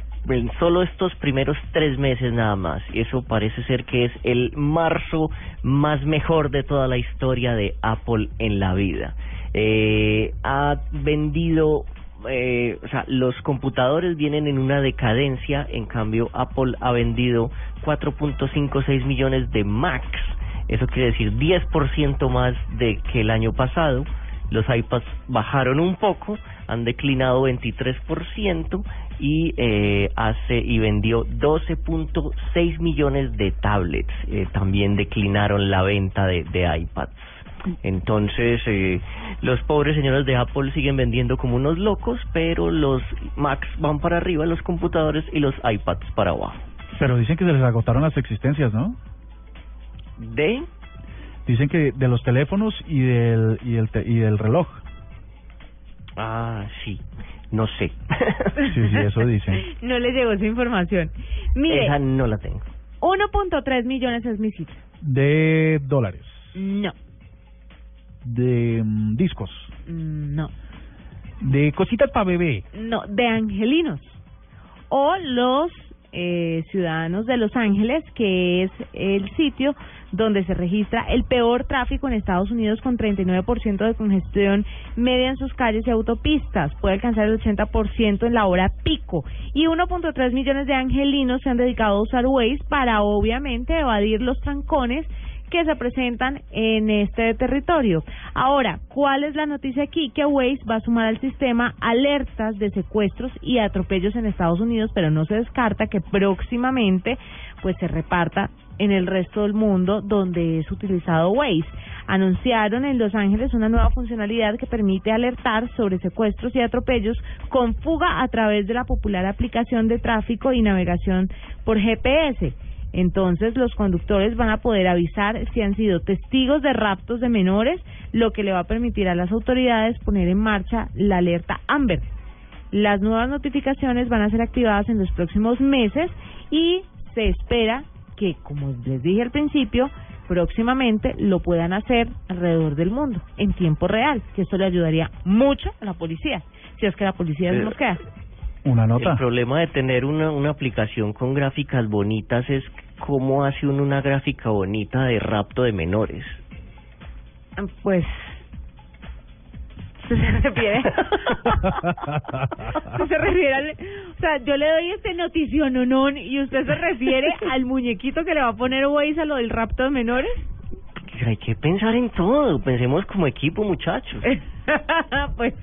solo estos primeros tres meses nada más. Eso parece ser que es el marzo más mejor de toda la historia de Apple en la vida. Eh, ha vendido eh, o sea, los computadores vienen en una decadencia, en cambio Apple ha vendido 4.56 millones de Macs, eso quiere decir 10% más de que el año pasado. Los iPads bajaron un poco, han declinado 23% y eh, hace y vendió 12.6 millones de tablets. Eh, también declinaron la venta de, de iPads. Entonces, eh, los pobres señores de Apple siguen vendiendo como unos locos, pero los Macs van para arriba, los computadores y los iPads para abajo. Pero dicen que se les agotaron las existencias, ¿no? ¿De? Dicen que de los teléfonos y del y el te- y del reloj. Ah, sí, no sé. Sí, sí, eso dicen. No le llegó esa información. Mire, Esa no la tengo. 1.3 millones es mi cifra. De dólares, No, de mm, discos, mm, no, de cositas para bebé. no, de angelinos. O los eh, ciudadanos de Los Ángeles, que es el sitio donde se registra el peor tráfico en Estados Unidos con 39% de congestión media en sus calles y autopistas. Puede alcanzar el 80% en la hora pico. Y 1.3 millones de angelinos se han dedicado a usar Waze para obviamente evadir los trancones que se presentan en este territorio. Ahora, ¿cuál es la noticia aquí? Que Waze va a sumar al sistema alertas de secuestros y atropellos en Estados Unidos, pero no se descarta que próximamente pues se reparta en el resto del mundo donde es utilizado Waze. Anunciaron en Los Ángeles una nueva funcionalidad que permite alertar sobre secuestros y atropellos con fuga a través de la popular aplicación de tráfico y navegación por GPS. Entonces los conductores van a poder avisar si han sido testigos de raptos de menores, lo que le va a permitir a las autoridades poner en marcha la alerta Amber. Las nuevas notificaciones van a ser activadas en los próximos meses y se espera que, como les dije al principio, próximamente lo puedan hacer alrededor del mundo, en tiempo real, que esto le ayudaría mucho a la policía, si es que la policía se Eh, nos queda. Una nota. El problema de tener una, una aplicación con gráficas bonitas es cómo hace uno una gráfica bonita de rapto de menores. Pues ¿Se refiere? se refiere al, o sea, yo le doy este noticiononón y usted se refiere al muñequito que le va a poner Waze a lo del rapto de menores. Pero hay que pensar en todo. Pensemos como equipo, muchachos. pues,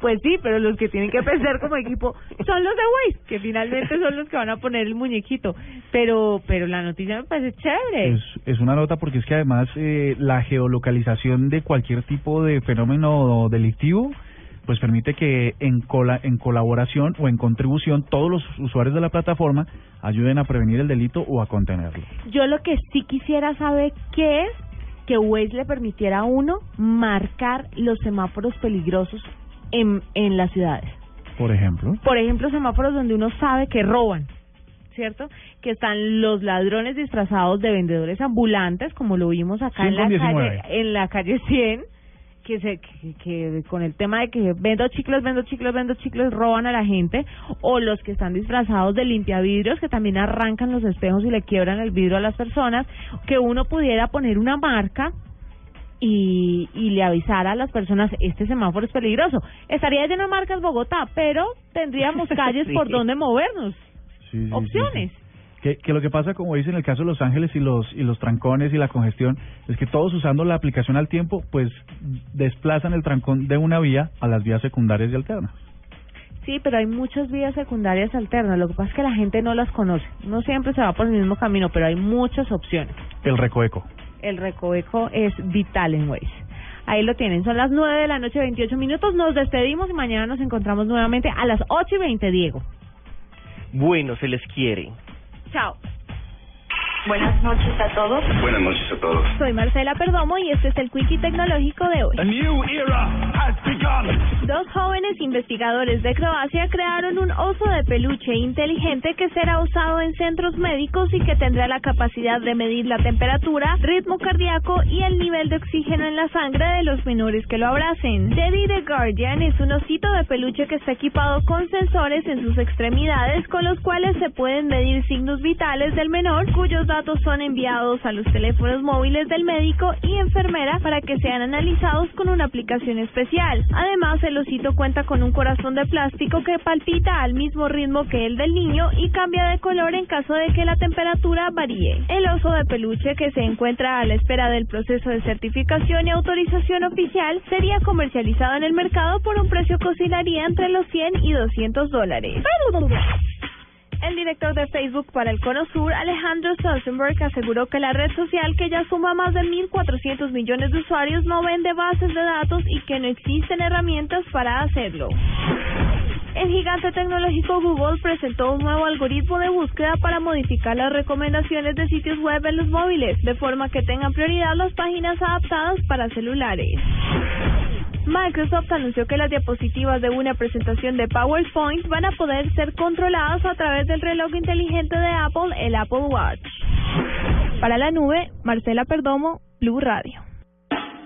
pues sí, pero los que tienen que pensar como equipo son los de Waze, que finalmente son los que van a poner el muñequito. Pero, pero la noticia me parece chévere. Es, es una nota porque es que además eh, la geolocalización de cualquier tipo de fenómeno delictivo pues permite que en, cola, en colaboración o en contribución todos los usuarios de la plataforma ayuden a prevenir el delito o a contenerlo. Yo lo que sí quisiera saber qué es que Waze le permitiera a uno marcar los semáforos peligrosos en, en las ciudades. Por ejemplo. Por ejemplo, semáforos donde uno sabe que roban, ¿cierto? Que están los ladrones disfrazados de vendedores ambulantes, como lo vimos acá en la 119. calle, en la calle 100, que se que, que con el tema de que vendo chicles, vendo chicles, vendo chicles, roban a la gente, o los que están disfrazados de limpiavidrios, que también arrancan los espejos y le quiebran el vidrio a las personas, que uno pudiera poner una marca y, y le avisara a las personas este semáforo es peligroso. Estaría lleno de marcas Bogotá, pero tendríamos calles Sí. por donde movernos, Sí, sí, opciones. Que, que lo que pasa, como dice en el caso de Los Ángeles y los y los trancones y la congestión, es que todos usando la aplicación al tiempo, pues desplazan el trancón de una vía a las vías secundarias y alternas. Sí, pero hay muchas vías secundarias alternas. Lo que pasa es que la gente no las conoce. No siempre se va por el mismo camino, pero hay muchas opciones. El recoeco. El recoveco es vital en Waze. Ahí lo tienen. Son las 9 de la noche, 28 minutos. Nos despedimos y mañana nos encontramos nuevamente a las 8 y 20, Diego. Bueno, se les quiere. Ciao. Buenas noches a todos. Buenas noches a todos. Soy Marcela Perdomo y este es el Quickie Tecnológico de hoy. A new era has begun. Dos jóvenes investigadores de Croacia crearon un oso de peluche inteligente que será usado en centros médicos y que tendrá la capacidad de medir la temperatura, ritmo cardíaco y el nivel de oxígeno en la sangre de los menores que lo abracen. Teddy the Guardian es un osito de peluche que está equipado con sensores en sus extremidades con los cuales se pueden medir signos vitales del menor cuyos datos son enviados a los teléfonos móviles del médico y enfermera para que sean analizados con una aplicación especial. Además, el osito cuenta con un corazón de plástico que palpita al mismo ritmo que el del niño y cambia de color en caso de que la temperatura varíe. El oso de peluche que se encuentra a la espera del proceso de certificación y autorización oficial sería comercializado en el mercado por un precio que oscilaría entre los 100 y 200 dólares. El director de Facebook para el Cono Sur, Alejandro Stolzenberg, aseguró que la red social, que ya suma más de 1.400 millones de usuarios, no vende bases de datos y que no existen herramientas para hacerlo. El gigante tecnológico Google presentó un nuevo algoritmo de búsqueda para modificar las recomendaciones de sitios web en los móviles, de forma que tengan prioridad las páginas adaptadas para celulares. Microsoft anunció que las diapositivas de una presentación de PowerPoint van a poder ser controladas a través del reloj inteligente de Apple, el Apple Watch. Para la nube, Marcela Perdomo, Blue Radio.